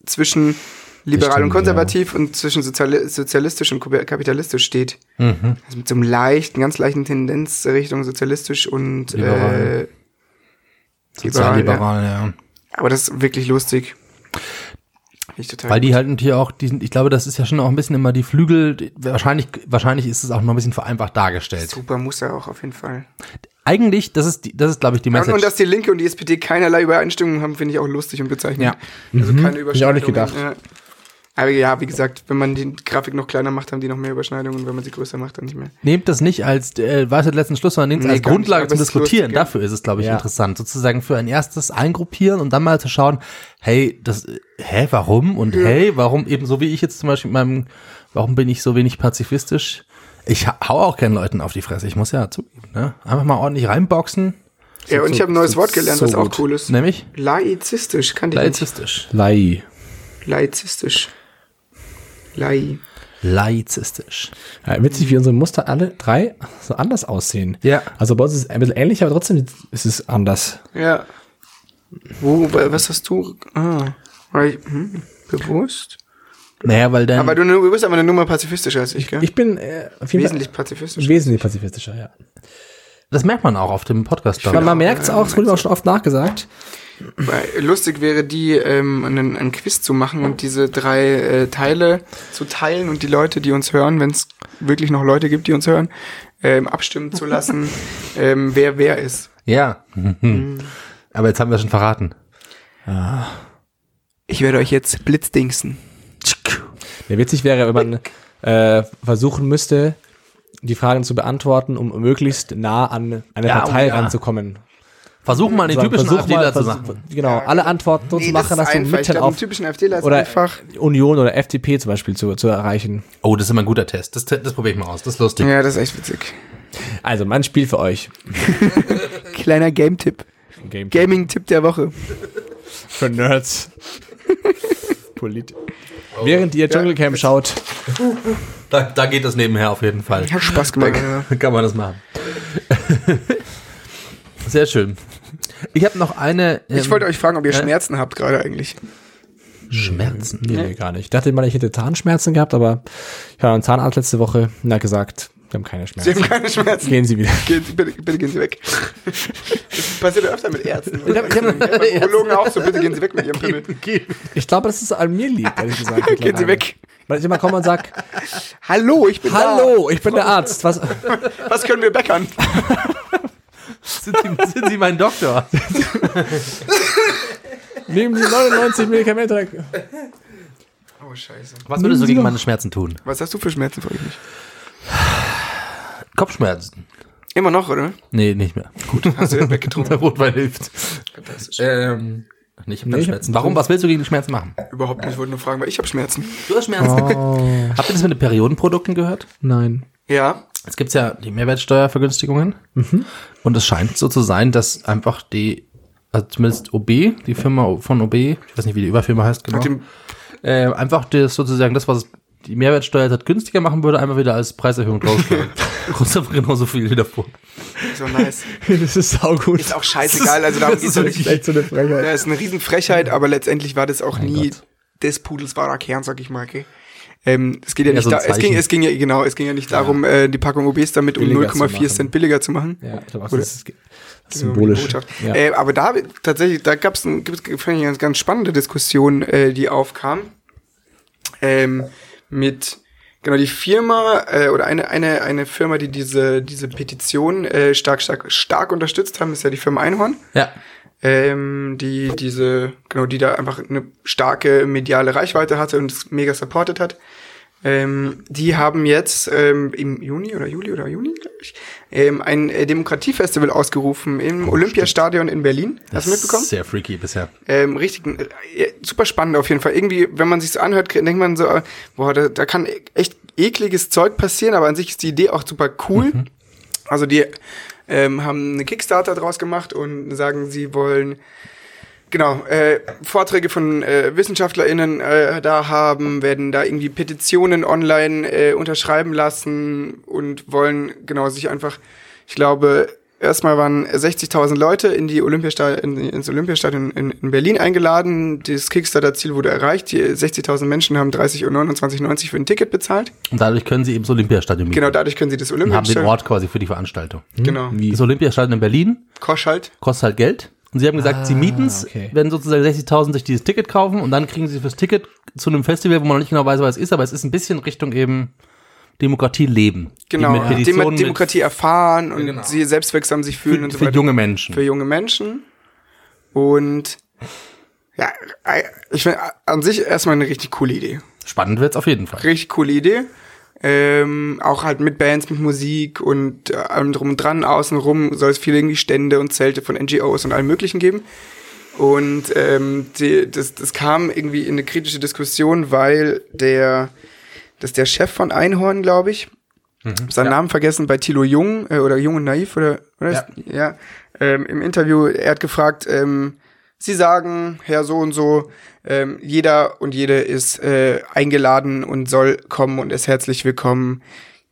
zwischen liberal stimmt, und konservativ und zwischen soziali sozialistisch und kap- kapitalistisch steht. Mhm. Also mit so einem leichten, ganz leichten Tendenz Richtung sozialistisch und Liberal. äh, Sozialliberal, ja. Aber das ist wirklich lustig. Weil die halt hier auch, die sind, ich glaube, das ist ja schon auch ein bisschen immer die Flügel, wahrscheinlich, wahrscheinlich ist es auch noch ein bisschen vereinfacht dargestellt. super muss er auch auf jeden Fall. Eigentlich, das ist, die, das ist, glaube ich, die Und, Message. und dass die Linke und die SPD keinerlei Übereinstimmung haben, finde ich auch lustig und bezeichnend. Ja. Also keine ich auch nicht gedacht. Ja. Aber ja, wie gesagt, wenn man die Grafik noch kleiner macht, haben die noch mehr Überschneidungen. Wenn man sie größer macht, dann nicht mehr. Nehmt das nicht als, äh, weiß der letzten Schluss, sondern nehmt es Nee, als nicht, Grundlage zum Diskutieren. lustig, ja. Dafür ist es, glaube ich, Ja. interessant. Sozusagen für ein erstes Eingruppieren und dann mal zu schauen, hey, das, äh, hä, warum? Und hey, warum eben so wie ich jetzt zum Beispiel mit meinem, warum bin ich so wenig pazifistisch? Ich ha- hau auch gerne Leuten auf die Fresse, ich muss ja zugeben, ne? Einfach mal ordentlich reinboxen, ja, und ich habe ein neues Wort gelernt, so was auch gut. cool ist. nämlich Laizistisch, kann ich nicht. laizistisch. Lai. Laizistisch. Lai. Laizistisch. Ja, witzig, wie unsere Muster alle drei so anders aussehen. Ja. Also bei uns ist es ein bisschen ähnlich, aber trotzdem ist es anders. Ja. Wo, was hast du? Ah. War ich, hm, bewusst? Naja, weil dann, Aber du, du bist aber eine Nummer pazifistischer als ich, gell? Ich bin äh, Wesentlich Fall pazifistischer. wesentlich pazifistischer, ja. das merkt man auch auf dem Podcast, glaub Man, ich. man merkt es auch, es wurde auch schon oft nachgesagt. Weil Lustig wäre die, ähm, einen, einen Quiz zu machen und diese drei äh, Teile zu teilen und die Leute, die uns hören, wenn es wirklich noch Leute gibt, die uns hören, ähm, abstimmen zu lassen, <laughs> ähm, wer wer ist. Ja. Mhm. Aber jetzt haben wir schon verraten. Ich werde euch jetzt blitzdingsen. Ja, witzig wäre, wenn man äh, versuchen müsste, die Fragen zu beantworten, um möglichst nah an eine Ja, Partei oh ja. ranzukommen. Versuch mal den typischen versuch mal, AfDler zu vers- machen. Genau, alle Antworten so zu machen, dass du einfach. Ich Mitte glaube, einen auf typischen FDler ist oder einfach. Union oder FDP zum Beispiel zu, zu erreichen. Oh, das ist immer ein guter Test. Das, das probiere ich mal aus. Das ist lustig. Ja, das ist echt witzig. Also, mein Spiel für euch. <laughs> Kleiner Game-Tipp. Game Gaming-Tipp der Woche. für Nerds. <laughs> Polit. Während ihr Dschungelcamp schaut, Da, da geht das nebenher auf jeden Fall. Hat Spaß gemacht. Da kann man das machen. Sehr schön. Ich habe noch eine. Ich ähm, wollte euch fragen, ob ihr äh? Schmerzen habt gerade eigentlich. Schmerzen. nee, nee, gar nicht. Ich dachte mal, ich hätte Zahnschmerzen gehabt, aber ich war beim Zahnarzt letzte Woche hat gesagt, wir haben keine Sie Schmerzen. haben keine Schmerzen. Gehen Sie wieder. Gehen Sie, bitte, bitte gehen Sie weg. Das passiert ja öfter mit Ärzten. Ich hab- ich hab- Urologen auch so, bitte gehen Sie weg mit Ihrem Pimmel. Ich glaube, dass es an mir liegt, ehrlich gesagt. <laughs> Gehen Sie weg. Weil ich immer komme und sag, Hallo, ich bin hallo, ich bin der Arzt. Was? da. <laughs> Was können wir bäckern? <laughs> Sind Sie, sind Sie mein Doktor? <laughs> Nehmen Sie 99 Medikamente. Oh, scheiße. Was würdest du gegen meine Schmerzen tun? Was hast du für Schmerzen, frage ich mich. Kopfschmerzen. Immer noch, oder? Nee, nicht mehr. Gut. Hast du den weggetrunken? Der Rotwein hilft. Fantastisch. Ähm, nicht Nee, ich hab- Schmerzen. Warum? Was willst du gegen die Schmerzen machen? Überhaupt nicht, ich wollte nur fragen, weil ich habe Schmerzen. Du hast Schmerzen. Habt ihr das mit den Periodenprodukten gehört? Nein. Ja. Es gibt ja die Mehrwertsteuervergünstigungen. Und es scheint so zu sein, dass einfach die, also zumindest OB, die Firma von OB, ich weiß nicht, wie die Überfirma heißt genau, dem, äh, einfach das sozusagen das, was die Mehrwertsteuer jetzt günstiger machen würde, einfach wieder als Preiserhöhung draufstellen. Kostet <laughs> einfach genauso viel wie davor. so nice. <laughs> Das ist saugut. Ist auch scheißegal, also darum geht's ja nicht. echt so eine Frechheit. Ja, ist eine Riesenfrechheit, aber letztendlich war das auch nie Gott. des Pudels wahrer Kern, sag ich mal, okay? Ähm, es geht ja Ja, nicht so da, es ging, es ging ja, genau, es ging ja nicht darum, äh, die Packung OBs damit um Billiger zu 0,4 machen. Cent billiger zu machen. Ja, ich glaube das ist, Genau, symbolisch. Ja. Äh, aber da tatsächlich, da gab es ein, eine ganz spannende Diskussion, äh, die aufkam. Ähm, mit genau die Firma äh, oder eine eine eine Firma, die diese diese Petition äh, stark stark stark unterstützt haben, ist ja die Firma Einhorn, Ja. Ähm, die diese genau die da einfach eine starke mediale Reichweite hatte und es mega supported hat. Ähm, die haben jetzt ähm, im Juni oder Juli oder Juni, glaube ich, ähm, ein äh, Demokratiefestival ausgerufen im Olympiastadion in Berlin. Hast du mitbekommen? sehr freaky bisher. Ähm, richtig, äh, super spannend auf jeden Fall. Irgendwie, wenn man sich so anhört, denkt man so, äh, boah, da, da kann echt ekliges Zeug passieren, aber an sich ist die Idee auch super cool. Also die ähm, haben eine Kickstarter draus gemacht und sagen, sie wollen genau äh, Vorträge von äh, WissenschaftlerInnen äh, da haben, werden da irgendwie Petitionen online äh, unterschreiben lassen und wollen genau sich einfach, ich glaube, erstmal waren 60.000 Leute in die Olympiastadion, in, ins Olympiastadion in, in Berlin eingeladen. Das Kickstarter-Ziel wurde erreicht. Die 60.000 Menschen haben 30 und 29,90 für ein Ticket bezahlt. Und dadurch können sie eben das Olympiastadion mieten. Genau, dadurch können sie das Und haben den Olympiastadion. Ort quasi für die Veranstaltung. Genau. Wie? Das Olympiastadion in Berlin Kosch halt. kostet halt Geld. Und sie haben gesagt, sie Ah, mieten's, okay. werden sozusagen 60.000 sich dieses Ticket kaufen und dann kriegen sie fürs Ticket zu einem Festival, wo man noch nicht genau weiß, was es ist, aber es ist ein bisschen Richtung eben Demokratie leben. Genau. Mit. Petitionen, Dem Demokratie erfahren und Genau. sie selbstwirksam sich mit, fühlen für, und so für weiter. junge Menschen. für junge Menschen. Und ja, äh, ich finde an sich erstmal eine richtig coole Idee. Spannend wird's auf jeden Fall. Richtig coole Idee. Ähm, auch halt mit Bands, mit Musik und äh, allem drum und dran. Außenrum soll es viele irgendwie Stände und Zelte von NGOs und allem Möglichen geben. Und ähm, die, das, das kam irgendwie in eine kritische Diskussion, weil der, das ist der Chef von Einhorn, glaube ich, seinen Namen vergessen, bei Thilo Jung äh, oder Jung und Naiv oder, oder Ja. ja ähm, im Interview, er hat gefragt, ähm, Sie sagen, Herr so und so, ähm, jeder und jede ist äh, eingeladen und soll kommen und ist herzlich willkommen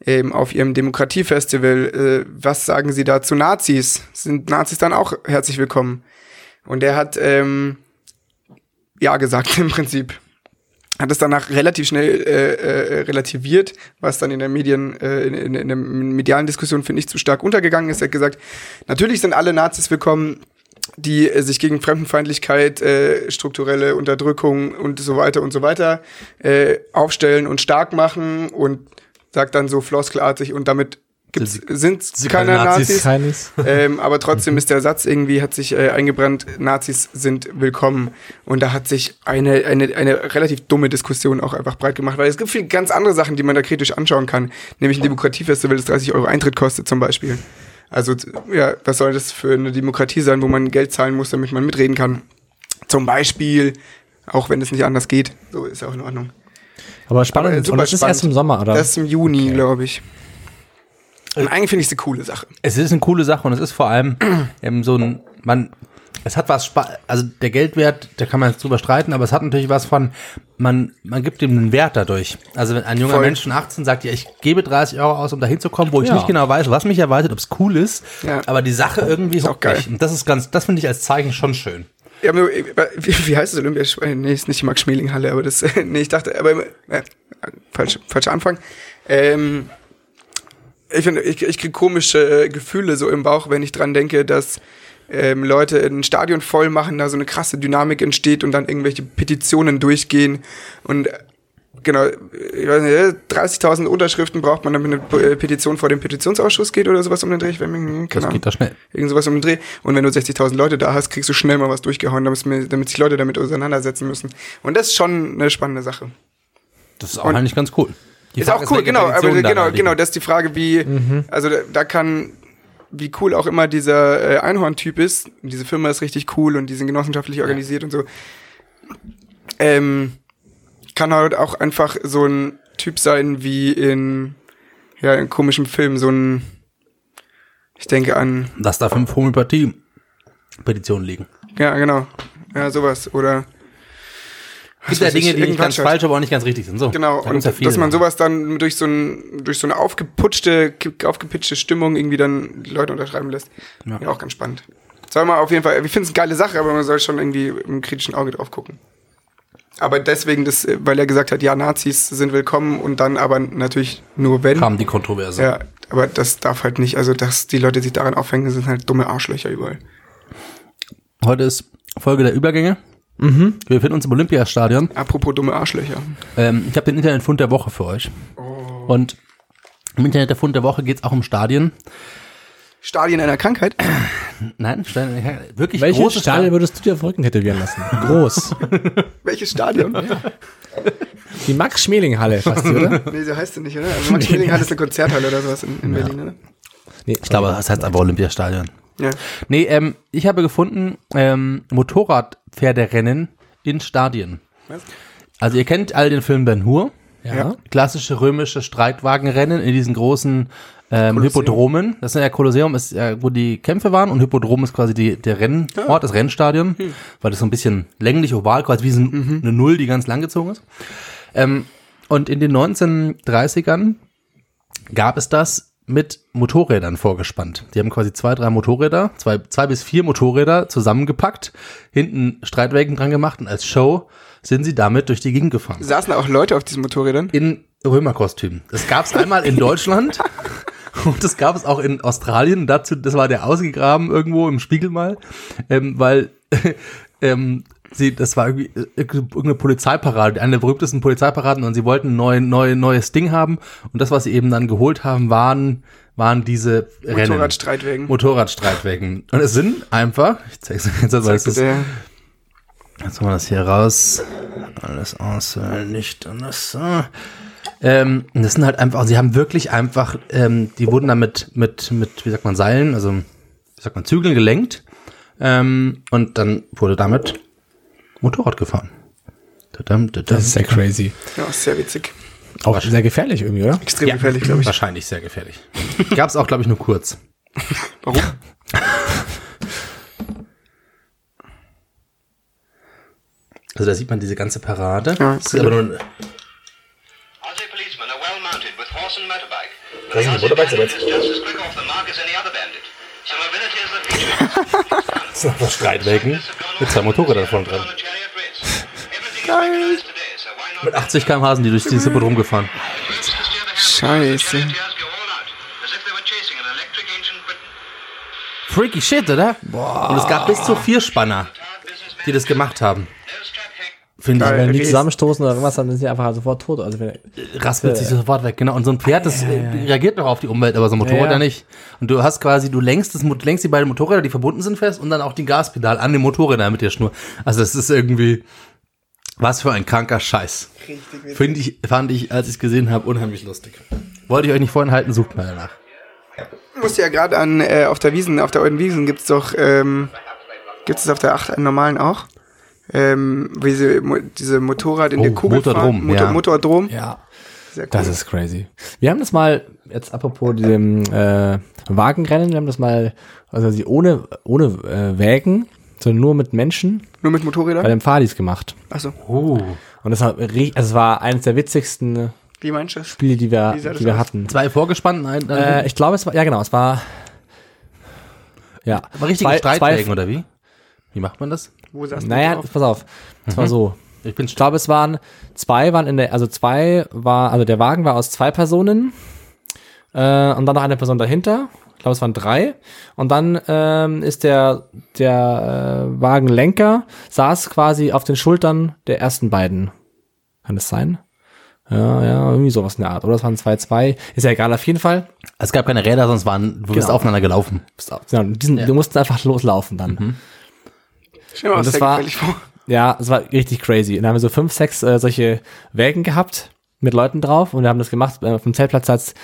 ähm, auf Ihrem Demokratiefestival. Äh, was sagen Sie da zu Nazis? Sind Nazis dann auch herzlich willkommen? Und er hat ähm, ja gesagt <laughs> im Prinzip. Hat es danach relativ schnell äh, äh, relativiert, was dann in der Medien, äh, in, in, in der medialen Diskussion, finde ich, zu stark untergegangen ist. Er hat gesagt, natürlich sind alle Nazis willkommen, die äh, sich gegen Fremdenfeindlichkeit, äh, strukturelle Unterdrückung und so weiter und so weiter äh, aufstellen und stark machen und sagt dann so floskelartig und damit gibt's, Sind keine keine Nazis? Nazis. Keines. <laughs> ähm, aber trotzdem ist der Satz irgendwie, hat sich äh, eingebrannt, Nazis sind willkommen. Und da hat sich eine, eine, eine relativ dumme Diskussion auch einfach breit gemacht, weil es gibt viele ganz andere Sachen, die man da kritisch anschauen kann. Nämlich ein Demokratiefestival, das 30 Euro Eintritt kostet zum Beispiel. Also, ja, was soll das für eine Demokratie sein, wo man Geld zahlen muss, damit man mitreden kann? Zum Beispiel, auch wenn es nicht anders geht. So ist ja auch in Ordnung. Aber spannend. Aber, äh, und das ist erst spannend. im Sommer, oder? Das ist im Juni, Okay. glaube ich. Und eigentlich finde ich es eine coole Sache. Es ist eine coole Sache und es ist vor allem <clears throat> ähm, so ein, man, es hat was, Spa also der Geldwert, da kann man jetzt drüber streiten, aber es hat natürlich was von, man, man gibt ihm einen Wert dadurch. Also wenn ein junger Voll. Mensch von 18 sagt, ja, ich gebe 30 Euro aus, um da hinzukommen, wo ich Ja. nicht genau weiß, was mich erwartet, ob es cool ist, Ja. aber die Sache irgendwie Ist auch geil. Und das ist ganz, das finde ich als Zeichen schon schön. Ja, aber, wie, wie heißt das Olympia? Nee, ist nicht die Max-Schmeling-Halle, aber das, <laughs> nee, ich dachte, aber, äh, falsch, falscher Anfang. Ähm, ich ich, ich kriege komische äh, Gefühle so im Bauch, wenn ich dran denke, dass ähm, Leute ein Stadion voll machen, da so eine krasse Dynamik entsteht und dann irgendwelche Petitionen durchgehen und äh, genau, ich weiß nicht, äh, 30.000 Unterschriften braucht man, damit eine äh, Petition vor dem Petitionsausschuss geht oder sowas um den Dreh. Ich weiß keine Das Ahnung. geht da schnell. Irgend sowas um den Dreh. Und wenn du 60.000 Leute da hast, kriegst du schnell mal was durchgehauen, damit, damit sich Leute damit auseinandersetzen müssen. Und das ist schon eine spannende Sache. Das ist auch Und- eigentlich ganz cool. Die ist Frage auch cool, welche genau. Aber genau, genau, das ist die Frage, wie, also da, da kann, wie cool auch immer dieser äh, Einhorn-Typ ist. Diese Firma ist richtig cool und die sind genossenschaftlich organisiert und so. Ähm, kann halt auch einfach so ein Typ sein wie in, ja, in komischen Film, so ein, ich denke an, Dass da fünf Homöopathie-Petitionen liegen. ja, genau, ja, sowas, oder, gibt ja Dinge, die nicht ganz falsch, aber auch nicht ganz richtig sind. So. Genau, Da und ja dass man sowas dann durch so, ein, durch so eine aufgeputschte, aufgepitchte Stimmung irgendwie dann die Leute unterschreiben lässt. Ja, Ja. auch ganz spannend. Soll man auf jeden Fall, ich finde es eine geile Sache, aber man soll schon irgendwie einem kritischen Auge drauf gucken. Aber deswegen, das, weil er gesagt hat, ja, Nazis sind willkommen und dann aber natürlich nur wenn. Kam die Kontroverse. Ja, aber das darf halt nicht, also dass die Leute sich daran aufhängen, sind halt dumme Arschlöcher überall. Heute ist Folge der Übergänge. Wir befinden uns im Olympiastadion. Apropos dumme Arschlöcher. Ähm, ich habe den Internetfund der Woche für euch. Und im Internet der Fund der Woche geht es auch um Stadien. Stadien einer Krankheit? Nein, Stadien, wirklich Welche große Stadien würdest du dir auf den Rücken tätowieren lassen? <laughs> Groß. Welches Stadion? Die Max-Schmeling-Halle fast, oder? Nee, so heißt es nicht, oder? Also Max Schmeling hat es eine Konzerthalle oder sowas in, in Berlin, oder? Nee, Ich glaube, das heißt einfach Olympiastadion. Ja. Nee, ähm, ich habe gefunden, ähm, Motorradpferderennen in Stadien. Was? Also ihr kennt all den Film Ben Hur. Ja. Klassische römische Streitwagenrennen in diesen großen ähm. Hippodromen. Das ist ja Kolosseum, ist, äh, wo die Kämpfe waren und Hippodrom ist quasi die, der Rennort, das Rennstadion, weil das so ein bisschen länglich oval, quasi wie so ein, eine Null, die ganz lang gezogen ist. Ähm, und in den 1930ern gab es das mit Motorrädern vorgespannt. Die haben quasi zwei, drei Motorräder, zwei, zwei bis vier Motorräder zusammengepackt, hinten Streitwagen dran gemacht und als Show sind sie damit durch die Gegend gefahren. Saßen auch Leute auf diesen Motorrädern? In Römerkostümen. Das gab es einmal in Deutschland <laughs> und das gab es auch in Australien. Dazu, das war der ausgegraben irgendwo im Spiegel mal, ähm, weil <laughs> ähm, sie, das war irgendwie äh, irgendeine Polizeiparade, eine der berühmtesten Polizeiparaden und sie wollten ein neu, neu, neues Ding haben und das, was sie eben dann geholt haben, waren waren diese Rennen. Motorradstreitwagen. Motorradstreitwagen. Und es sind einfach, ich zeig's euch jetzt, weil es ist, Jetzt machen wir das hier raus. Alles außer nicht alles so. Ähm, das sind halt einfach, sie haben wirklich einfach, ähm, die wurden dann mit, mit, mit, wie sagt man, Seilen, also, wie sagt man, Zügeln gelenkt. Ähm, und dann wurde damit Motorrad gefahren. Tadam, tadam. Das ist sehr crazy. ja, ist sehr witzig. Auch sehr gefährlich irgendwie, oder? Extrem Ja, gefährlich, glaube ich. Wahrscheinlich sehr gefährlich. <laughs> Gab es auch, glaube ich, nur kurz. Warum? <laughs> Also da sieht man diese ganze Parade. Ja, das ist aber nur, Aussie policemen are well mounted with horse and motorbike. Das sind die Motorbikes, aber jetzt- das Streitwagen mit zwei Motorrädern vorne dran. Geil. Mit 80 km/h sind die durch dieses Hippodrom gefahren. use to steer the hand Scheiße. Freaky shit, oder? Und es gab bis zu vier Spanner, die das gemacht haben. Finde ich. Wenn die zusammenstoßen oder irgendwas, dann sind sie einfach sofort tot. Also wenn, Raspelt sich sofort weg, genau. Und so ein Pferd, das äh, reagiert noch auf die Umwelt, aber so ein Motorrad Ja, ja, ja. nicht. Und du hast quasi, du lenkst, das, lenkst die beiden Motorräder, die verbunden sind, fest und dann auch die Gaspedal an dem Motorräder mit der Schnur. Also das ist irgendwie, was für ein kranker Scheiß. Finde ich, fand ich, als ich es gesehen habe, unheimlich lustig. Wollte ich euch nicht vorenthalten, sucht mal danach. Ich musste ja gerade an, äh, auf der Wiesen, auf der Alten Wiesen gibt's doch, ähm, gibt's es auf der 8 einen normalen auch? Ähm, wie diese, Mo diese Motorrad in Oh, der Kugel Motordrom, fahren. Motor, ja. Motordrom. ja, Sehr cool. das ist crazy. Wir haben das mal, jetzt apropos diesem äh, Wagenrennen, wir haben das mal, also sie ohne, ohne äh, Wägen, sondern nur mit Menschen Nur mit bei Motorrädern? den Fadis gemacht. Achso, Oh. Und das war, also es war eines der witzigsten wie meinst du das? Spiele, die wir, die wir aus? hatten. Zwei vorgespannt, ein, ein, Äh, ich glaube, es war, ja genau, es war, ja. aber richtige zwei- Streitwägen, zwei- oder wie? Wie macht man das? Wo saß Naja, drauf? pass auf, es war so. Ich bin Ich glaube, es waren zwei waren in der, also zwei war, also der Wagen war aus zwei Personen äh, und dann noch eine Person dahinter. Ich glaube, es waren drei. Und dann ähm, ist der der äh, Wagenlenker saß quasi auf den Schultern der ersten beiden. Kann das sein? Ja, ja, irgendwie sowas in der Art. Oder es waren zwei, zwei. Ist ja egal, auf jeden Fall. Es gab keine Räder, sonst waren, du bist Genau. aufeinander gelaufen. Bist auf- Genau, diesen, Du musst einfach loslaufen dann. Stell mal und das war-. Ja, es war richtig crazy. Und dann haben wir so fünf, sechs äh, solche Wägen gehabt mit Leuten drauf und wir haben das gemacht. Äh, auf dem Zeltplatz hat es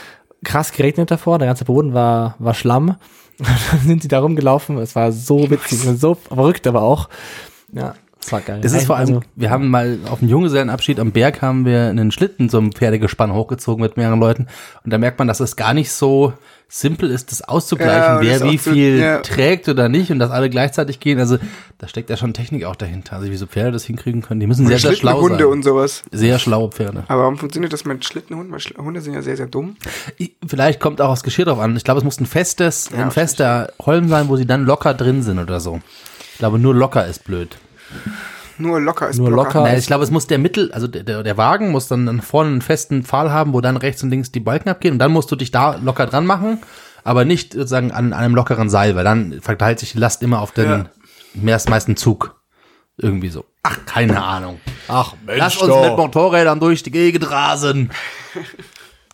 krass geregnet davor, der ganze Boden war, war Schlamm. <laughs> Und dann sind sie da rumgelaufen. Es war so witzig und so verrückt, aber auch. Ja, es war geil. Das ist vor allem, Also, wir haben mal auf dem Junggesellenabschied am Berg haben wir einen Schlitten so einem Pferdegespann hochgezogen mit mehreren Leuten und da merkt man, dass es gar nicht so simpel ist, das Ja, auszugleichen, und wer das wie viel ja. trägt oder nicht und dass alle gleichzeitig gehen. Also da steckt ja schon Technik auch dahinter. Also wie so Pferde das hinkriegen können, die müssen sehr, sehr schlau Schlittenhunde sein. und sowas. Sehr schlaue Pferde. Aber warum funktioniert das mit Schlittenhunden? Weil Hunde sind ja sehr, sehr dumm. Ich- Vielleicht kommt auch das Geschirr drauf an. Ich glaube, es muss ein festes, ein fester Holm sein, wo sie dann locker drin sind oder so. Ich glaube, nur locker ist blöd. Nur locker ist Nur locker. Naja, ich glaube, es muss der Mittel, also der, der, der Wagen muss dann dann vorne einen festen Pfahl haben, wo dann rechts und links die Balken abgehen und dann musst du dich da locker dran machen, aber nicht sozusagen an einem lockeren Seil, weil dann verteilt sich die Last immer auf den Ja. meist, meisten Zug. Irgendwie so. Ach, keine Ahnung. Ach, Mensch, Lass uns mit Motorrädern durch die Gegend rasen.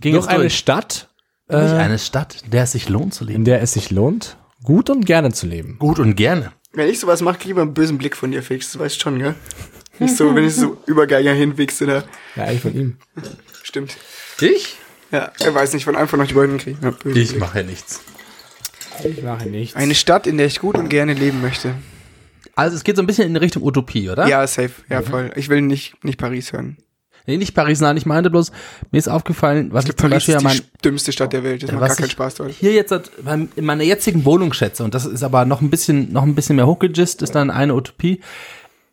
Ging Noch es eine durch. Stadt, Durch äh, eine Stadt, der es sich lohnt zu in leben. der es sich lohnt, gut und gerne zu leben. Gut und gerne. Wenn ich sowas mache, lieber einen bösen Blick von dir, Felix. Du weißt schon, gell? Nicht so, wenn ich so <laughs> Übergeiger hinwichse, da. Ja, eigentlich von ihm. Stimmt. Ich? Ja, er weiß nicht, von einem von euch beiden kriegen. Ja, Ich mache ja nichts. Ich mache nichts. Eine Stadt, in der ich gut und gerne leben möchte. Also es geht so ein bisschen in Richtung Utopie, oder? Ja, safe. Ja, voll. Ich will nicht, nicht Paris hören. Nee, nicht Paris, nein, ich meinte bloß, mir ist aufgefallen, was ich, zum Paris Beispiel ist ja die mein, dümmste Stadt der Welt. Das macht gar keinen ich Spaß dort. hier jetzt hat, in meiner jetzigen Wohnung schätze, und das ist aber noch ein bisschen, noch ein bisschen mehr hochgegist, ist dann eine Utopie.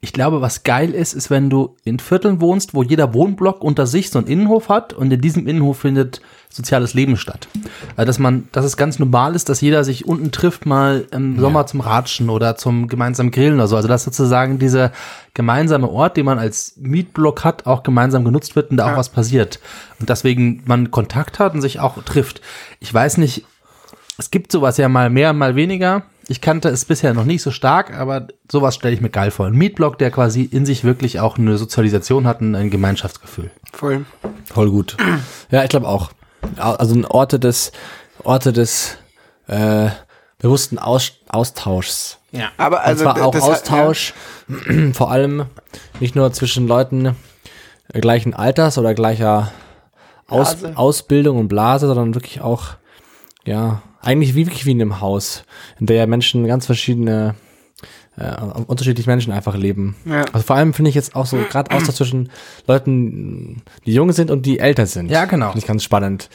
Ich glaube, was geil ist, ist, wenn du in Vierteln wohnst, wo jeder Wohnblock unter sich so einen Innenhof hat und in diesem Innenhof findet soziales Leben statt. Also, dass man, dass es ganz normal ist, dass jeder sich unten trifft, mal im Sommer zum Ratschen oder zum gemeinsamen Grillen oder so. Also, dass sozusagen dieser gemeinsame Ort, den man als Mietblock hat, auch gemeinsam genutzt wird und da auch was passiert. Und deswegen man Kontakt hat und sich auch trifft. Ich weiß nicht, es gibt sowas ja mal mehr, mal weniger. Ich kannte es bisher noch nicht so stark, aber sowas stelle ich mir geil vor. Ein Mietblock, der quasi in sich wirklich auch eine Sozialisation hat und ein Gemeinschaftsgefühl. Voll. Voll gut. Ja, ich glaube auch. Also ein Orte des, Orte des äh, bewussten Aus, Austauschs. Ja. Aber also, und zwar auch das hat- Austausch, vor allem nicht nur zwischen Leuten äh, gleichen Alters oder gleicher Aus, Blase. Ausbildung und Blase, sondern wirklich auch, ja, eigentlich wie wirklich wie in einem Haus, in der ja Menschen ganz verschiedene äh, unterschiedliche Menschen einfach leben. Ja. Also vor allem finde ich jetzt auch so <clears throat> gerade Austausch zwischen Leuten, die jung sind und die älter sind. Ja, genau. Finde ich ganz spannend.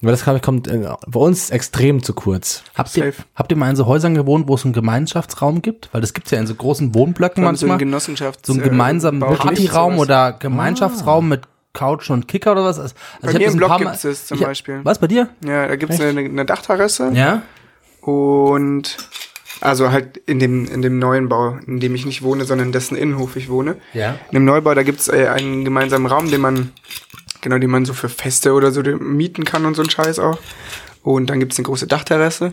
Weil das ich, kommt äh, bei uns extrem zu kurz. Habt ihr, Safe. habt ihr mal in so Häusern gewohnt, wo es einen Gemeinschaftsraum gibt? Weil das gibt's ja in so großen Wohnblöcken Dann so ein manchmal. Genossenschafts- so einen äh, gemeinsamen Bau- Partyraum oder Gemeinschaftsraum mit Couch und Kicker oder was? Also Bei mir das im Block gibt's das zum ich Beispiel. Was, bei dir? Ja, da gibt's eine, eine Dachterrasse. Ja. Und also halt in dem, in dem neuen Bau, in dem ich nicht wohne, sondern in dessen Innenhof ich wohne. Ja. In dem Neubau, da gibt's äh, einen gemeinsamen Raum, den man, genau, den man so für Feste oder so mieten kann und so ein Scheiß auch. Und dann gibt's eine große Dachterrasse.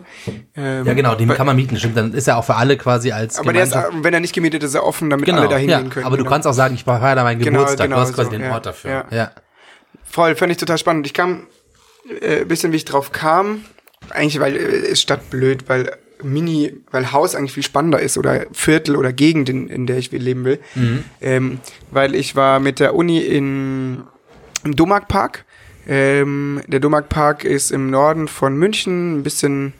Ähm, Ja, genau, den kann man mieten, stimmt. Dann ist er auch für alle quasi als Aber der ist, wenn er nicht gemietet ist, ist er offen, damit genau, alle da hingehen ja, können. aber du genau. kannst auch sagen, ich feiere da meinen Genau, Geburtstag. genau du hast quasi so, den ja, Ort dafür. ja. ja. Voll, fand ich total spannend. Ich kam, äh, bisschen wie ich drauf kam, eigentlich, weil äh, ist Stadt blöd, weil Mini, weil Haus eigentlich viel spannender ist oder Viertel oder Gegend, in, in der ich leben will. Ähm, weil ich war mit der Uni in, im Domark-Park. Ähm, der Domark-Park ist im Norden von München, ein bisschen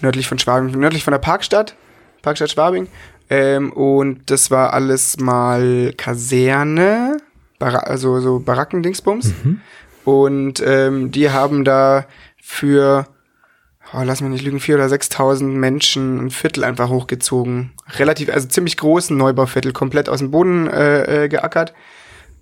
nördlich von Schwabing, nördlich von der Parkstadt, Parkstadt Schwabing. Ähm, und das war alles mal Kaserne, Bara also so Barackendingsbums. Und ähm, die haben da für, oh, lass mich nicht lügen, vier oder 6.000 Menschen ein Viertel einfach hochgezogen. Relativ, also ziemlich großen Neubauviertel, komplett aus dem Boden äh, äh, geackert.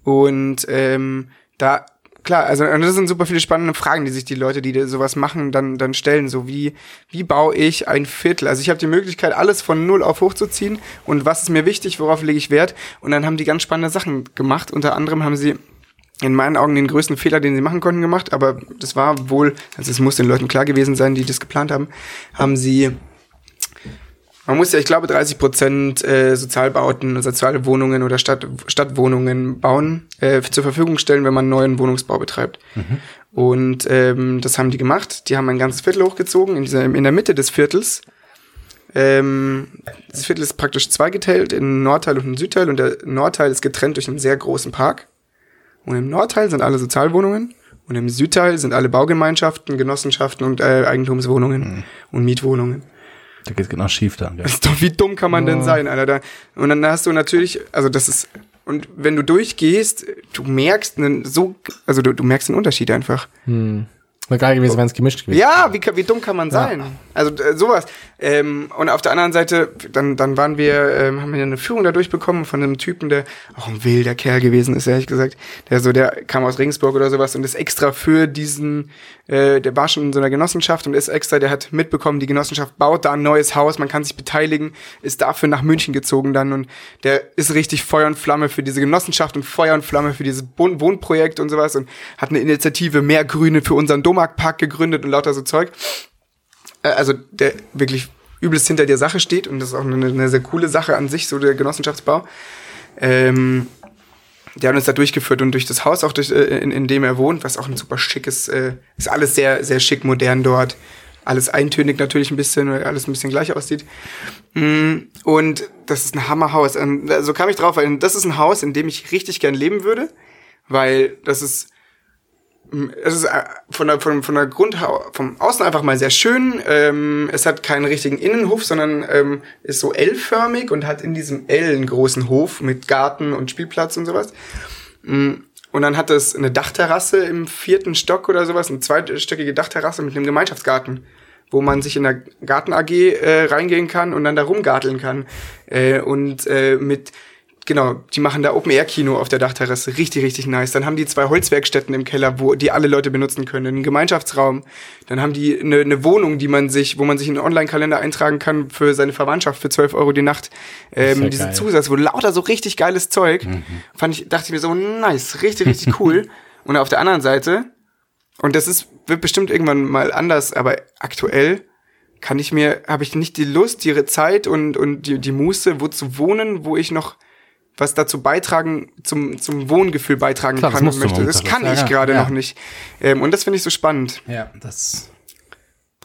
Und ähm, da, klar, also das sind super viele spannende Fragen, die sich die Leute, die sowas machen, dann, dann stellen. So wie, wie baue ich ein Viertel? Also ich habe die Möglichkeit, alles von null auf hochzuziehen und was ist mir wichtig, worauf lege ich Wert? Und dann haben die ganz spannende Sachen gemacht. Unter anderem haben sie in meinen Augen den größten Fehler, den sie machen konnten, gemacht, aber das war wohl, also es muss den Leuten klar gewesen sein, die das geplant haben, haben sie man muss ja, ich glaube, 30 Prozent äh, Sozialbauten, soziale Wohnungen oder Stadt, Stadtwohnungen bauen, äh, zur Verfügung stellen, wenn man neuen Wohnungsbau betreibt. Und ähm, das haben die gemacht. Die haben ein ganzes Viertel hochgezogen, in, dieser, in der Mitte des Viertels. Ähm, das Viertel ist praktisch zweigeteilt in einen Nordteil und einen Südteil und der Nordteil ist getrennt durch einen sehr großen Park. Und im Nordteil sind alle Sozialwohnungen und im Südteil sind alle Baugemeinschaften, Genossenschaften und äh, Eigentumswohnungen und Mietwohnungen. Da geht's genau schief dann. Das <laughs> ist doch, wie dumm kann man denn sein, Alter? Da, und dann hast du natürlich, also das ist, und wenn du durchgehst, du merkst einen so, also du, du merkst den Unterschied einfach. Wäre geil gewesen, wenn es gemischt gewesen Ja, wie, wie dumm kann man sein? Also äh, sowas. Ähm, und auf der anderen Seite, dann, dann waren wir, ähm, haben wir eine Führung da durchbekommen von einem Typen, der auch ein wilder Kerl gewesen ist, ehrlich gesagt. Der so, der kam aus Regensburg oder sowas und ist extra für diesen, äh, der war schon in so einer Genossenschaft und ist extra, der hat mitbekommen, die Genossenschaft baut da ein neues Haus, man kann sich beteiligen, ist dafür nach München gezogen dann und der ist richtig Feuer und Flamme für diese Genossenschaft und Feuer und Flamme für dieses Wohn Wohnprojekt und sowas und hat eine Initiative Mehr Grüne für unseren Domark-Park gegründet und lauter so Zeug äh, also der wirklich übelst hinter der Sache steht und das ist auch eine, eine sehr coole Sache an sich, so der Genossenschaftsbau. Ähm, der hat uns da durchgeführt und durch das Haus, auch durch, äh, in, in dem er wohnt, was auch ein super schickes, äh, ist alles sehr, sehr schick, modern dort. Alles eintönig natürlich ein bisschen, weil alles ein bisschen gleich aussieht. Mm, Und das ist ein Hammerhaus. Und So kam ich drauf, weil das ist ein Haus, in dem ich richtig gern leben würde, weil das ist es ist äh, von der, von, von der Grund, vom Außen einfach mal sehr schön. Ähm, es hat keinen richtigen Innenhof, sondern ähm, ist so L-förmig und hat in diesem L einen großen Hof mit Garten und Spielplatz und sowas. Mm, Und dann hat es eine Dachterrasse im vierten Stock oder sowas, eine zweistöckige Dachterrasse mit einem Gemeinschaftsgarten, wo man sich in der Garten AG äh, reingehen kann und dann da rumgarteln kann. Äh, und äh, mit Genau, die machen da Open-Air-Kino auf der Dachterrasse. Richtig, richtig nice. Dann haben die zwei Holzwerkstätten im Keller, wo die alle Leute benutzen können. Einen Gemeinschaftsraum. Dann haben die eine, eine Wohnung, die man sich, wo man sich in einen Online-Kalender eintragen kann für seine Verwandtschaft für 12 Euro die Nacht. Ähm, ja diese geil. Zusatz, wo lauter so richtig geiles Zeug. Fand ich, dachte ich mir so, nice, richtig, richtig <laughs> cool. Und auf der anderen Seite, und das ist, wird bestimmt irgendwann mal anders, aber aktuell kann ich mir, habe ich nicht die Lust, die Zeit und, und die, die Muße, wo zu wohnen, wo ich noch was dazu beitragen, zum, zum Wohngefühl beitragen Klar, kann und möchte. Das kann ich gerade ja. noch nicht. Ähm, und das finde ich so spannend. Ja, das.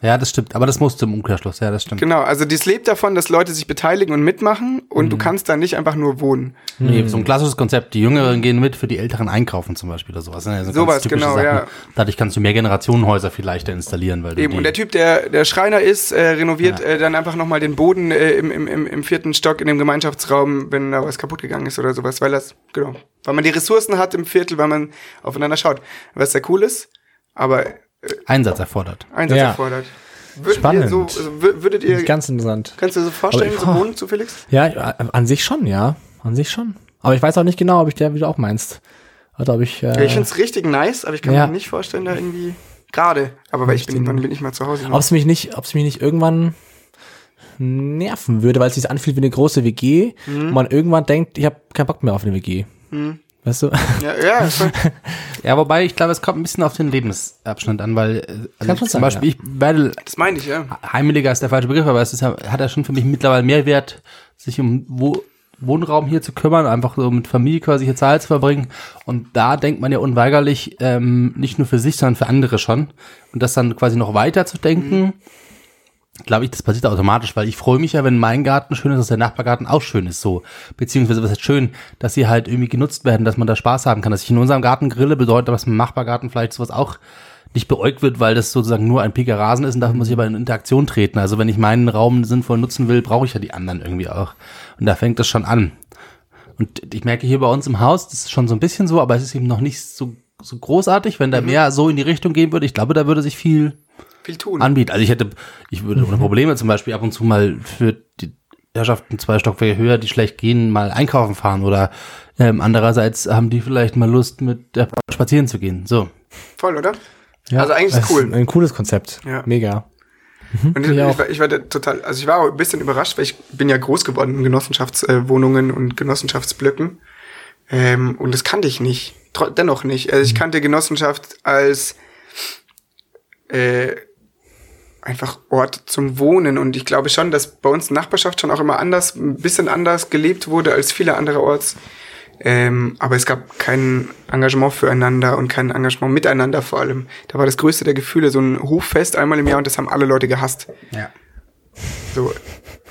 Ja, das stimmt. Aber das musst du im Umkehrschluss. Ja, das stimmt. Genau, also dies lebt davon, dass Leute sich beteiligen und mitmachen und Mhm. du kannst da nicht einfach nur wohnen. Nee, so ein klassisches Konzept. Die Jüngeren gehen mit für die Älteren einkaufen zum Beispiel oder sowas. ne? So ganz Sowas, genau, ja. Dadurch kannst du mehr Generationenhäuser vielleicht installieren, weil du Eben, und der Typ, der, der Schreiner ist, äh, renoviert äh, dann einfach nochmal den Boden äh, im, im, im, im vierten Stock in dem Gemeinschaftsraum, wenn da was kaputt gegangen ist oder sowas, weil das, genau, weil man die Ressourcen hat im Viertel, weil man aufeinander schaut. Was sehr cool ist, aber Einsatz erfordert. Einsatz Ja. erfordert. Würdet Spannend. ihr so, also, wür- würdet ihr, Ganz interessant. kannst du dir so vorstellen, so wohnen zu Felix? Ja, äh, an sich schon, ja. An sich schon. Aber ich weiß auch nicht genau, ob ich der, wie du auch meinst. Oder ob ich, äh, Ja, ich find's richtig nice, aber ich kann Ja. mir nicht vorstellen, da irgendwie, gerade, aber weil ich bin, wann bin ich mal zu Hause? ob es mich nicht, ob es mich nicht irgendwann nerven würde, weil es sich anfühlt wie eine große WG Mhm. und man irgendwann denkt, ich habe keinen Bock mehr auf eine WG. Weißt du? Ja, ja. <laughs> Ja, wobei ich glaube, es kommt ein bisschen auf den Lebensabschnitt an, weil äh, also zum sein, Beispiel ich werde das meine ich, ja. heimeliger ist der falsche Begriff, aber es ist ja, hat ja schon für mich mittlerweile mehr Wert, sich um Wo Wohnraum hier zu kümmern, einfach so mit Familie quasi hier Zeit zu verbringen. Und da denkt man ja unweigerlich ähm, nicht nur für sich, sondern für andere schon. Und das dann quasi noch weiter zu denken, glaube ich, das passiert automatisch, weil ich freue mich ja, wenn mein Garten schön ist, dass der Nachbargarten auch schön ist, so. Beziehungsweise, was heißt schön, dass sie halt irgendwie genutzt werden, dass man da Spaß haben kann. Dass ich in unserem Garten grille, bedeutet, dass im Nachbargarten vielleicht sowas auch nicht beäugt wird, weil das sozusagen nur ein piker Rasen ist und da muss ich aber in Interaktion treten. Also wenn ich meinen Raum sinnvoll nutzen will, brauche ich ja die anderen irgendwie auch. Und da fängt das schon an. Und ich merke hier bei uns im Haus, das ist schon so ein bisschen so, aber es ist eben noch nicht so, so großartig. Wenn da mehr so in die Richtung gehen würde, ich glaube, da würde sich viel Viel tun. anbieten. Also ich hätte, ich würde ohne Probleme zum Beispiel ab und zu mal für die Herrschaften zwei Stockwerke höher, die schlecht gehen, mal einkaufen fahren oder ähm, andererseits haben die vielleicht mal Lust, mit der Frau spazieren zu gehen. So. Voll, oder? also eigentlich ist cool. Ein cooles Konzept. Ja. Mega. Und ich, ich ich, war, ich war total, also ich war auch ein bisschen überrascht, weil ich bin ja groß geworden in Genossenschaftswohnungen und Genossenschaftsblöcken. Ähm, und das kannte ich nicht. Dennoch nicht. Also ich kannte Genossenschaft als äh, einfach Ort zum Wohnen. Und ich glaube schon, dass bei uns Nachbarschaft schon auch immer anders, ein bisschen anders gelebt wurde als viele andere Orts. Ähm, aber es gab kein Engagement füreinander und kein Engagement miteinander vor allem. Da war das größte der Gefühle so ein Hoffest einmal im Jahr und das haben alle Leute gehasst. Ja. So,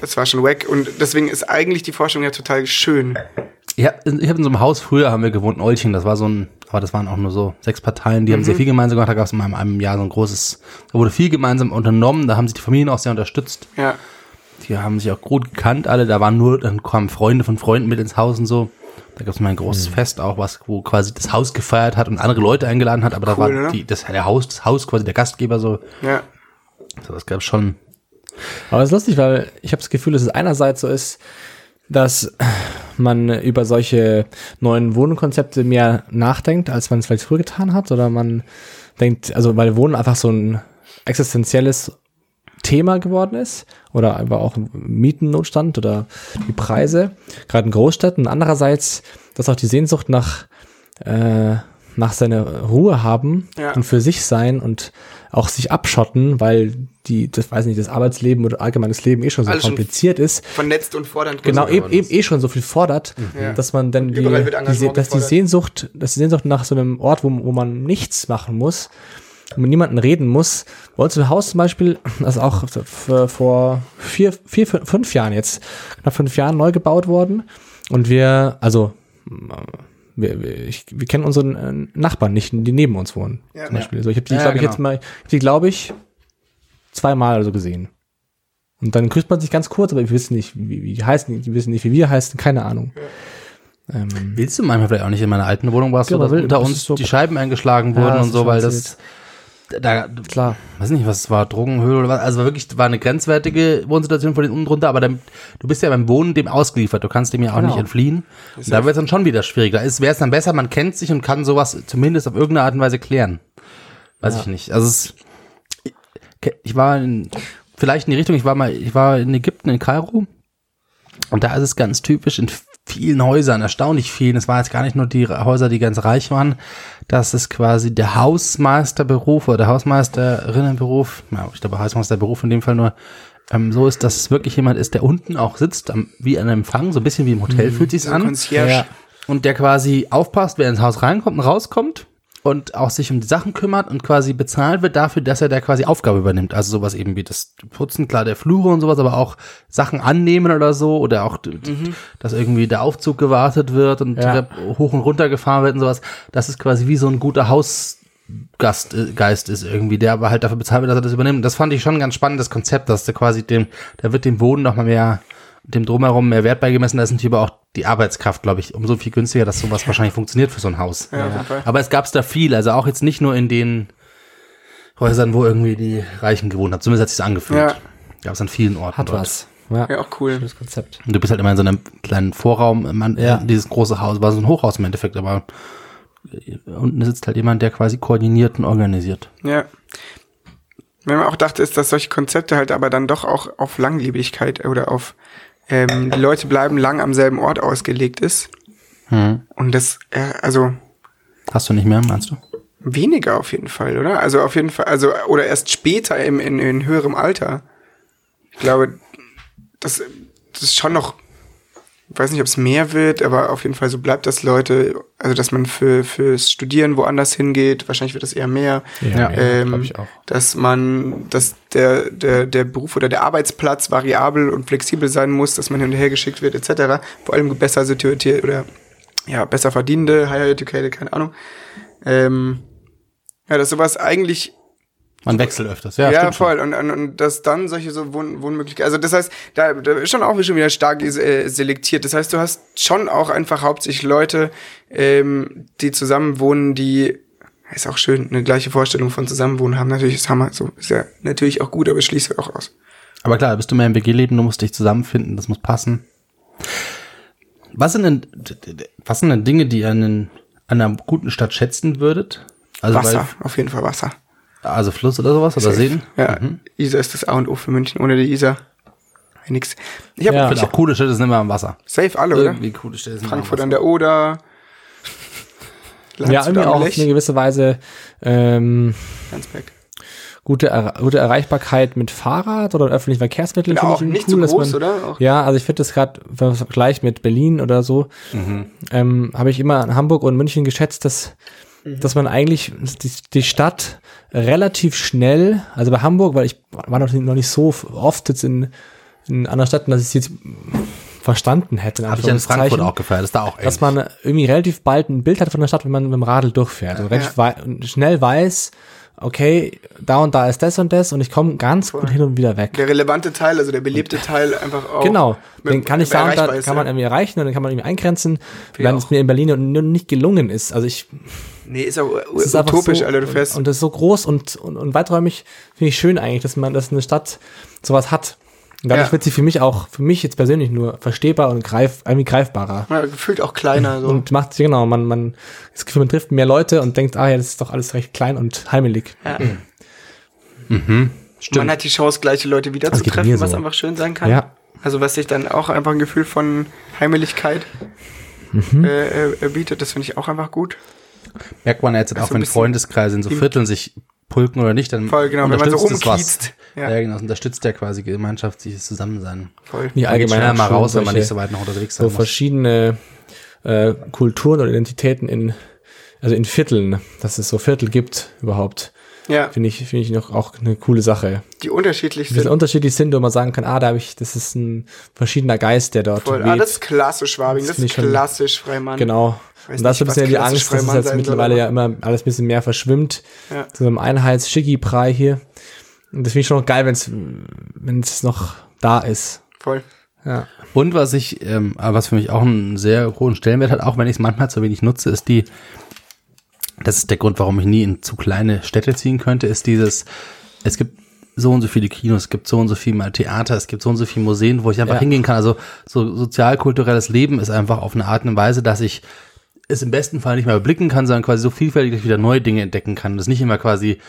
das war schon wack. Und deswegen ist eigentlich die Forschung ja total schön. Ja, ich habe in so einem Haus früher haben wir gewohnt in Olching, das war so ein, aber das waren auch nur so sechs Parteien, die haben sehr viel gemeinsam gemacht, da gab es in einem, Jahr so ein großes, da wurde viel gemeinsam unternommen, da haben sich die Familien auch sehr unterstützt. Ja. Die haben sich auch gut gekannt, alle. Da waren nur, dann kamen Freunde von Freunden mit ins Haus und so. Da gab es mal ein großes Hm. Fest auch, was, wo quasi das Haus gefeiert hat und andere Leute eingeladen hat, aber da Cool, war oder? die, das, der Haus, das Haus quasi der Gastgeber so. Ja. so das gab schon. Aber es ist lustig, weil ich habe das Gefühl, dass es einerseits so ist, dass man über solche neuen Wohnkonzepte mehr nachdenkt, als man es vielleicht früher getan hat. Oder man denkt, also weil Wohnen einfach so ein existenzielles Thema geworden ist. Oder aber auch Mietennotstand oder die Preise, gerade in Großstädten. Andererseits, dass auch die Sehnsucht nach, äh, nach seiner Ruhe haben Ja. und für sich sein und auch sich abschotten, weil die, das weiß nicht, das Arbeitsleben oder allgemeines Leben eh schon so Alles schon kompliziert ist. Vernetzt und fordernd Genau, eben, eben eh schon so viel fordert, Ja. dass man dann die, die, dass die. Sehnsucht, dass die Sehnsucht nach so einem Ort, wo, wo man nichts machen muss, wo mit niemanden reden muss. Bei uns im Haus zum Beispiel, das ist auch vor vier, vier, fün- fünf Jahren jetzt, knapp fünf Jahren neu gebaut worden. Und wir, also, wir, wir, ich, wir kennen unseren äh, Nachbarn nicht, die neben uns wohnen. Ja. zum Beispiel. So, ich habe die, Ja, glaube ich, genau. jetzt mal, ich hab die, glaube ich, zweimal oder so gesehen. Und dann grüßt man sich ganz kurz, aber wir wissen nicht, wie, wie die heißen, die wissen nicht, wie wir heißen, keine Ahnung. Ähm, Willst du manchmal vielleicht auch nicht in meiner alten Wohnung warst Ja, du, dass will- unter uns so- die Scheiben eingeschlagen Ja, wurden und so, weil das, da, klar. weiß nicht, was es war, Drogenhöhle oder was, also war wirklich, war eine grenzwertige Wohnsituation von den unten drunter, aber dann, du bist ja beim Wohnen dem ausgeliefert, du kannst dem ja auch Genau. nicht entfliehen. Und da wird es dann schon wieder schwierig. Da wäre es dann besser, man kennt sich und kann sowas zumindest auf irgendeine Art und Weise klären. Weiß ich nicht. Also es, ich, ich war in, vielleicht in die Richtung, ich war mal, ich war in Ägypten, in Kairo. Und da ist es ganz typisch in vielen Häusern, erstaunlich vielen, es waren jetzt gar nicht nur die Häuser, die ganz reich waren, dass es quasi der Hausmeisterberuf oder der Hausmeisterinnenberuf, ja, ich glaube Hausmeisterberuf in dem Fall nur, ähm, so ist, dass es wirklich jemand ist, der unten auch sitzt, am, wie an einem Empfang, so ein bisschen wie im Hotel fühlt sich's So an. Concierge. Ja. Und der quasi aufpasst, wer ins Haus reinkommt und rauskommt und auch sich um die Sachen kümmert und quasi bezahlt wird dafür, dass er da quasi Aufgabe übernimmt. Also sowas eben wie das Putzen, klar, der Flure und sowas, aber auch Sachen annehmen oder so oder auch, d- dass irgendwie der Aufzug gewartet wird und Ja. Hoch und runter gefahren wird und sowas. Das ist quasi wie so ein guter Hausgast, äh, ist irgendwie, der aber halt dafür bezahlt wird, dass er das übernimmt. Das fand ich schon ein ganz spannendes Konzept, dass der quasi dem, da wird dem Boden noch mal mehr, dem drumherum mehr Wert beigemessen. Da ist natürlich aber auch die Arbeitskraft, glaube ich, umso viel günstiger, dass sowas wahrscheinlich funktioniert für so ein Haus. Ja, auf jeden Fall. Aber es gab's da viel, also auch jetzt nicht nur in den Häusern, wo irgendwie die Reichen gewohnt haben. Zumindest hat sich's angefühlt. Ja. Gab's an vielen Orten. Hat dort. was. Ja, Ja, auch cool. schönes Konzept. Und du bist halt immer in so einem kleinen Vorraum, man, Ja. dieses große Haus, war so ein Hochhaus im Endeffekt, aber unten sitzt halt jemand, der quasi koordiniert und organisiert. Ja. Wenn man auch dachte, ist, dass solche Konzepte halt aber dann doch auch auf Langlebigkeit oder auf ähm, die Leute bleiben lang am selben Ort ausgelegt ist. Hm. Und das, äh, also Hast du nicht mehr, meinst du? weniger auf jeden Fall, oder? Also auf jeden Fall, also oder erst später im, in, in höherem Alter. Ich glaube, das, das ist schon noch, ich weiß nicht, ob es mehr wird, aber auf jeden Fall so bleibt das Leute, also dass man für fürs Studieren woanders hingeht, wahrscheinlich wird das eher mehr. Ja, ähm, glaub ich auch. Dass man, dass der, der, der Beruf oder der Arbeitsplatz variabel und flexibel sein muss, dass man hin und her geschickt wird, etc. Vor allem besser situierte oder ja, besser verdienende, higher educated, keine Ahnung. Ähm, ja, dass sowas eigentlich Man wechselt öfters, ja. ja, schon. voll. Und, und, und dass dann solche so Wohn Wohnmöglichkeiten. Also das heißt, da, da ist schon auch schon wieder stark äh, selektiert. Das heißt, du hast schon auch einfach hauptsächlich Leute, ähm, die zusammen wohnen, die ist auch schön, eine gleiche Vorstellung von Zusammenwohnen haben. Natürlich ist Hammer, so ist ja natürlich auch gut, aber schließt auch aus. Aber klar, bist du mehr im WG-Leben, du musst dich zusammenfinden, das muss passen. Was sind denn, was sind denn Dinge, die ihr an, an einer guten Stadt schätzen würdet? Also, Wasser, auf jeden Fall Wasser. Also Fluss oder sowas oder Seen? Ja, Isar ist das A und O für München. Ohne die Isar nix. Ich habe Ja. Ich auch coole Städte sind immer am Wasser. safe alle, oder? Irgendwie coole Städte sind immer am Frankfurt an der Oder. Ja, irgendwie auch auf Lech, eine gewisse Weise ähm, Landsberg. gute, Er- gute Erreichbarkeit mit Fahrrad oder öffentlichen Verkehrsmitteln. Ja, auch ich nicht cool, so groß, man, oder? Auch Ja, also ich finde das gerade, wenn man es vergleicht mit Berlin oder so, Mhm. ähm, habe ich immer in Hamburg und München geschätzt, dass, Mhm. dass man eigentlich die, die Stadt relativ schnell, also bei Hamburg, weil ich war noch, nicht- noch nicht so oft jetzt in, in anderen Städten, dass ich es jetzt verstanden hätte. Habe ich ja in Frankfurt auch gefeiert, das ist da auch dass ähnlich. man irgendwie relativ bald ein Bild hat von der Stadt, wenn man mit dem Radl durchfährt und relativ wei und schnell weiß, okay, da und da ist das und das und ich komme ganz gut hin und wieder weg. Der relevante Teil, also der belebte Teil einfach auch. Genau, mit- den kann ich da und da kann man irgendwie erreichen und dann kann man irgendwie eingrenzen, wenn es mir in Berlin nur nicht gelungen ist. Also ich Nee, ist auch ist utopisch, so, Alter. Du fährst. und das ist so groß und, und, und weiträumig finde ich schön eigentlich, dass man, dass eine Stadt sowas hat. Und dadurch Ja. wird sie für mich auch, für mich jetzt persönlich nur verstehbar und greif, irgendwie greifbarer. ja, gefühlt auch kleiner. So. Und macht, genau, man, man, das Gefühl, man trifft mehr Leute und denkt, ah ja, das ist doch alles recht klein und heimelig. Man hat die Chance, gleiche Leute wieder Das zu geht treffen, mir was so. einfach schön sein kann. Ja. Also was sich dann auch einfach ein Gefühl von Heimeligkeit Mhm. äh, äh, bietet, das finde ich auch einfach gut. Merkt man jetzt auch, Also ein wenn Freundeskreise in so Vierteln sich pulken oder nicht, dann Voll, genau, wenn man so was. Ja. Ja. genau, das unterstützt ja quasi gemeinschaftliches Zusammensein. Voll. Die geht allgemein schnell mal raus, wenn man nicht so weit noch unterwegs so sein muss. verschiedene äh, Kulturen oder Identitäten in, also in Vierteln, dass es so Viertel gibt überhaupt, Ja, finde ich, finde ich noch auch eine coole Sache. die unterschiedlich Die sind sind. unterschiedlich sind, wo man sagen kann, ah, da habe ich, das ist ein verschiedener Geist, der dort Voll. weht. Ah, das ist klassisch Schwabing, das, Das ist klassisch Freimann. genau. Weiß Und da ist so ein bisschen die Angst, dass es jetzt mittlerweile ja immer alles ein bisschen mehr verschwimmt. Ja. Zu so einem Einheits-Schicki-Brei hier. Und das finde ich schon noch geil, wenn es, wenn es noch da ist. Voll. Ja. Und was ich, ähm, aber was für mich auch einen sehr hohen Stellenwert hat, auch wenn ich es manchmal zu wenig nutze, ist die, das ist der Grund, warum ich nie in zu kleine Städte ziehen könnte, ist dieses, es gibt so und so viele Kinos, es gibt so und so viel mal Theater, es gibt so und so viele Museen, wo ich einfach Ja. hingehen kann. Also so sozialkulturelles Leben ist einfach auf eine Art und Weise, dass ich es im besten Fall nicht mehr überblicken kann, sondern quasi so vielfältig, dass ich wieder neue Dinge entdecken kann. Das ist nicht immer quasi,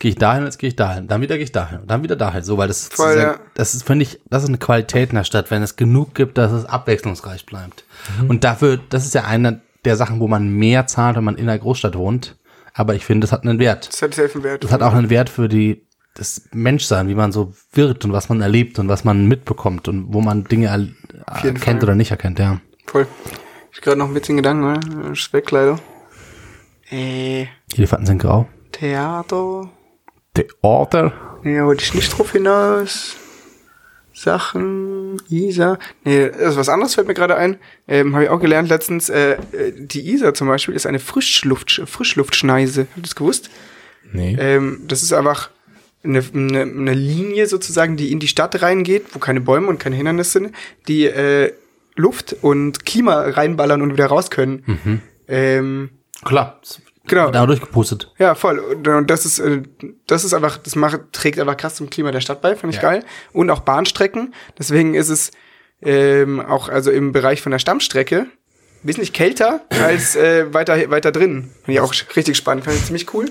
jetzt gehe ich dahin, jetzt gehe ich dahin, dann wieder gehe ich dahin, und dann wieder dahin. So, weil das, Voll, das, ja. ist, das ist, finde ich, das ist eine Qualität in der Stadt, wenn es genug gibt, dass es abwechslungsreich bleibt. Und dafür, das ist ja eine der Sachen, wo man mehr zahlt, wenn man in einer Großstadt wohnt. Aber ich finde, das hat einen Wert. Das hat safe Wert. Das hat auch einen Wert für die, das Menschsein, wie man so wird und was man erlebt und was man mitbekommt und wo man Dinge er, erkennt Fall. oder nicht erkennt, ja. Voll. Ich hab gerade noch einen witzigen Gedanken, oder? Ist weg, leider. Äh, Elefanten sind grau. Theater. Theater. Nee, wollte ich nicht drauf hinaus. Sachen, Isa. Nee, das ist was anderes fällt mir gerade ein. Ähm, Habe ich auch gelernt letztens. Äh, äh, die Isa zum Beispiel ist eine Frischluft, Frischluftschneise. Habt ihr das gewusst? Nee. Ähm, das ist einfach eine, eine, eine Linie sozusagen, die in die Stadt reingeht, wo keine Bäume und keine Hindernisse sind, die äh, Luft und Klima reinballern und wieder raus können. Ähm, Klar. Genau. Da durchgepustet. Ja, voll. Und, und das ist, äh, das ist einfach, das macht, trägt einfach krass zum Klima der Stadt bei, finde ich Ja. geil. Und auch Bahnstrecken. Deswegen ist es ähm, auch also im Bereich von der Stammstrecke wesentlich kälter <laughs> als äh, weiter weiter drin. Finde ich auch richtig spannend, finde ich ziemlich cool.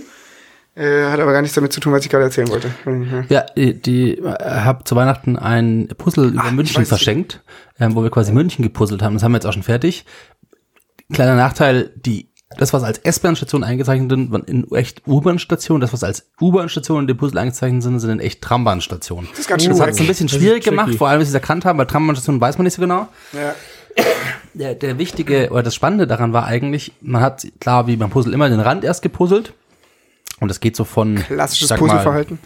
Äh, hat aber gar nichts damit zu tun, was ich gerade erzählen wollte. Ja. Ja, die, die äh, hab zu Weihnachten ein Puzzle über München verschenkt, ähm, wo wir quasi München gepuzzelt haben. Das haben wir jetzt auch schon fertig. Kleiner Nachteil, die das, was als S-Bahn-Station eingezeichnet sind, waren in echt U-Bahn-Stationen. Das, was als U-Bahn-Station in dem Puzzle eingezeichnet sind, sind in echt Trambahn-Stationen. Das ist ganz schön Das hat es ein bisschen schwierig gemacht, vor allem, wenn sie es erkannt haben, weil Trambahn-Stationen weiß man nicht so genau. Ja. Der, der wichtige oder das Spannende daran war eigentlich, man hat klar wie beim Puzzle immer den Rand erst gepuzzelt. Und das geht so von Klassisches sag mal, Puzzleverhalten.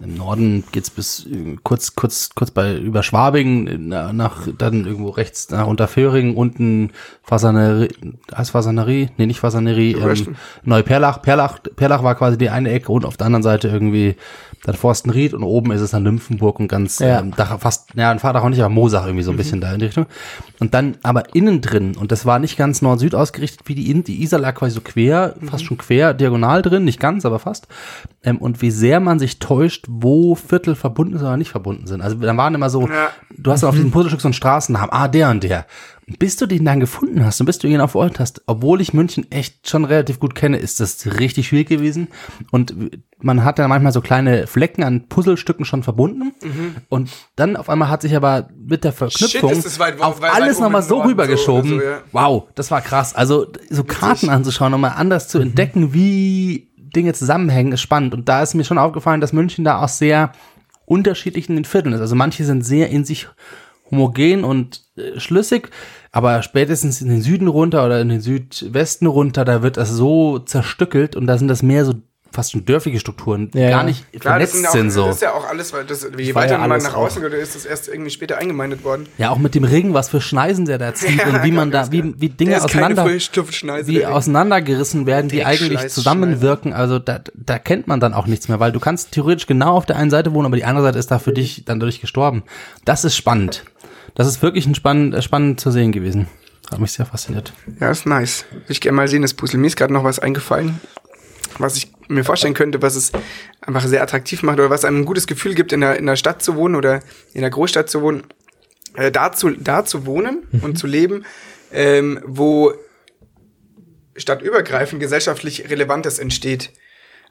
Im Norden geht's bis äh, kurz, kurz, kurz bei über Schwabing, äh, na- nach dann irgendwo rechts nach Unterföhring, unten Fasanerie, heißt Fasanerie? Nee, nicht Fasanerie, ähm. Neuperlach. Perlach, Perlach war quasi die eine Ecke und auf der anderen Seite irgendwie dann Forstenried und oben ist es dann Nymphenburg und ganz Ja. ähm, da fast, ja, ein Vater auch nicht, aber Mosach irgendwie so ein bisschen da in die Richtung. Und dann aber innen drin, und das war nicht ganz Nord-Süd ausgerichtet, wie die, die Isar lag quasi so quer, fast schon quer, diagonal drin, nicht ganz, aber fast. Ähm, und wie sehr man sich täuscht, wo Viertel verbunden sind oder nicht verbunden sind. Also da waren immer so, Ja. du hast dann auf diesem Puzzlestück so einen Straßennamen, ah, der und der. Bis du den dann gefunden hast und bis du ihn auf Ort hast, obwohl ich München echt schon relativ gut kenne, ist das richtig schwierig gewesen. Und man hat dann manchmal so kleine Flecken an Puzzlestücken schon verbunden. Und dann auf einmal hat sich aber mit der Verknüpfung Shit, weit- auf weit- alles nochmal so rübergeschoben. so ja. Wow, das war krass. Also so Karten anzuschauen, nochmal anders Mhm. zu entdecken, wie Dinge zusammenhängen, ist spannend. Und da ist mir schon aufgefallen, dass München da auch sehr unterschiedlich in den Vierteln ist. Also manche sind sehr in sich homogen und äh, schlüssig, aber spätestens in den Süden runter oder in den Südwesten runter, da wird das so zerstückelt und da sind das mehr so fast schon dörfliche Strukturen, die Ja, gar ja. nicht Klar, das vernetzt sind, auch, sind so. das ist ja auch alles, weil das, je weiter ja man nach außen geht, ist das erst irgendwie später eingemeindet worden. Ja, auch mit dem Ring, was für Schneisen der da zieht <laughs> Ja, und wie man ganz da, wie, geil. wie Dinge auseinander, wie auseinandergerissen werden, die eigentlich zusammenwirken. Also da, da kennt man dann auch nichts mehr, weil du kannst theoretisch genau auf der einen Seite wohnen, aber die andere Seite ist da für dich dann dadurch gestorben. Das ist spannend. Das ist wirklich ein spannend, äh, spannend zu sehen gewesen. Hat mich sehr fasziniert. Ja, ist nice. Ich gerne mal sehen, das Puzzle. Mir ist gerade noch was eingefallen, was ich mir vorstellen könnte, was es einfach sehr attraktiv macht oder was einem ein gutes Gefühl gibt, in der, in der Stadt zu wohnen oder in der Großstadt zu wohnen. Äh, da, zu, da zu wohnen und zu leben, ähm, wo stadtübergreifend gesellschaftlich Relevantes entsteht.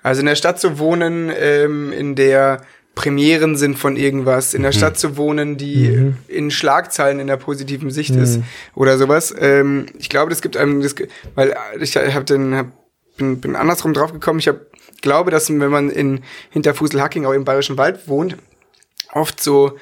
Also in der Stadt zu wohnen, ähm, in der Premieren sind von irgendwas, in der Stadt zu wohnen, die in Schlagzeilen in der positiven Sicht ist oder sowas. Ähm, ich glaube, das gibt einem, das, weil ich habe den, hab, bin, bin andersrum draufgekommen. Ich hab, glaube, dass wenn man in Hinterfußelhacking auch im Bayerischen Wald wohnt, oft so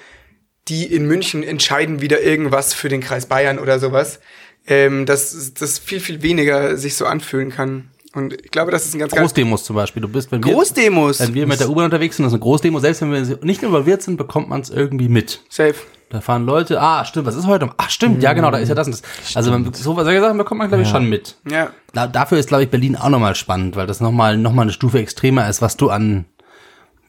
die in München entscheiden wieder irgendwas für den Kreis Bayern oder sowas, ähm, dass das viel, viel weniger sich so anfühlen kann. Und ich glaube, das ist ein ganz, Großdemos zum Beispiel. Du bist, wenn wir, Großdemos. wenn wir mit der U-Bahn unterwegs sind, das ist eine Großdemo, selbst wenn wir nicht involviert sind, bekommt man es irgendwie mit. Safe. Da fahren Leute, ah, stimmt, was ist heute? Ach, stimmt, ja, genau, da ist ja das und das. Also, wenn, so solche Sachen bekommt man, glaube ich, schon mit. Ja. Da, dafür ist, glaube ich, Berlin auch nochmal spannend, weil das nochmal noch mal eine Stufe extremer ist, was du an,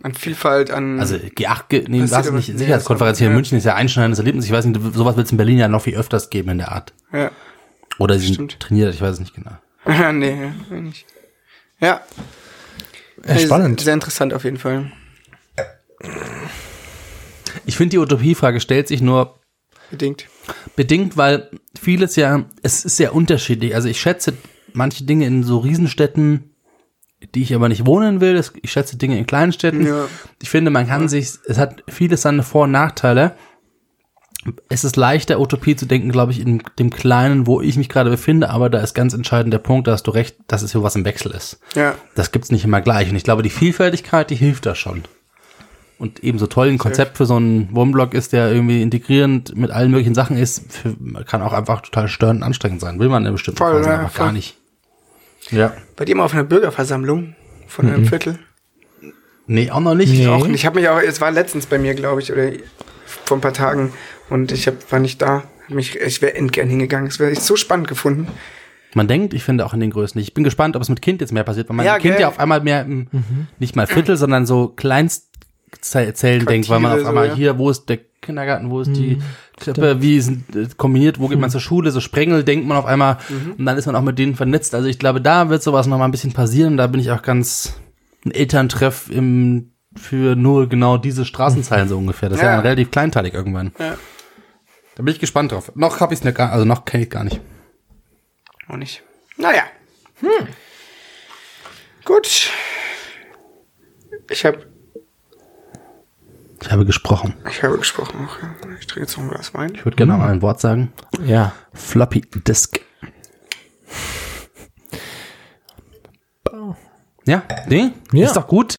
An Vielfalt, an. also G8, ge, nee, was nicht, nee, Sicherheitskonferenz hier in ja. München ist ja ein einschneidendes Erlebnis. Ich weiß nicht, sowas wird es in Berlin ja noch viel öfters geben in der Art. ja. Oder sie sind Stimmt. trainiert, ich weiß es nicht genau. <laughs> nee, ja, nicht. Ja. Ja, spannend. Sehr interessant auf jeden Fall. Ich finde, die Utopiefrage stellt sich nur Bedingt. bedingt, weil vieles ja, es ist sehr unterschiedlich. Also ich schätze manche Dinge in so Riesenstädten, die ich aber nicht wohnen will. Ich schätze Dinge in kleinen Städten. Ja. Ich finde, man kann sich, es hat vieles seine Vor- und Nachteile. Es ist leichter, Utopie zu denken, glaube ich, in dem Kleinen, wo ich mich gerade befinde, aber da ist ganz entscheidend der Punkt, da hast du recht, dass es hier was im Wechsel ist. Ja. Das gibt's nicht immer gleich. Und ich glaube, die Vielfältigkeit, die hilft da schon. Und ebenso toll ein Konzept für so einen Wohnblock ist, der irgendwie integrierend mit allen möglichen Sachen ist, für, kann auch einfach total störend und anstrengend sein. Will man in einer bestimmten Voll, Phase ja, aber voll. gar nicht. Ja. Bei dir mal auf einer Bürgerversammlung von Mhm. einem Viertel. Nee, auch noch nicht. Nee. Auch nicht. Ich habe mich auch, es war letztens bei mir, glaube ich, oder vor ein paar Tagen und ich hab, war nicht da. Mich, ich wäre endgern hingegangen. Es wäre echt so spannend gefunden. Man denkt, ich finde auch in den Größen nicht. Ich bin gespannt, ob es mit Kind jetzt mehr passiert, weil man Ja, Kind gell. ja auf einmal mehr im, nicht mal Viertel, sondern so Kleinstzellen denkt, weil man auf so, einmal ja. hier, wo ist der Kindergarten, wo ist die Krippe, wie sind äh, kombiniert, wo geht man zur Schule, so Sprengel denkt man auf einmal und dann ist man auch mit denen vernetzt. Also ich glaube, da wird sowas noch mal ein bisschen passieren. Da bin ich auch ganz ein Elterntreff im für nur genau diese Straßenzeilen so ungefähr. Das ist ja, Ja. dann relativ kleinteilig irgendwann. Ja. Da bin ich gespannt drauf. Noch habe ich es nicht gar, also noch kenne ich gar nicht. Auch nicht. Naja. Hm. Gut. Ich habe Ich habe gesprochen. ich habe gesprochen. auch, ja. Ich trinke jetzt noch ein Glas Wein. Ich würde gerne noch ein Wort sagen. Ja. Floppy Disk. Ja, nee, Ja. ist doch gut.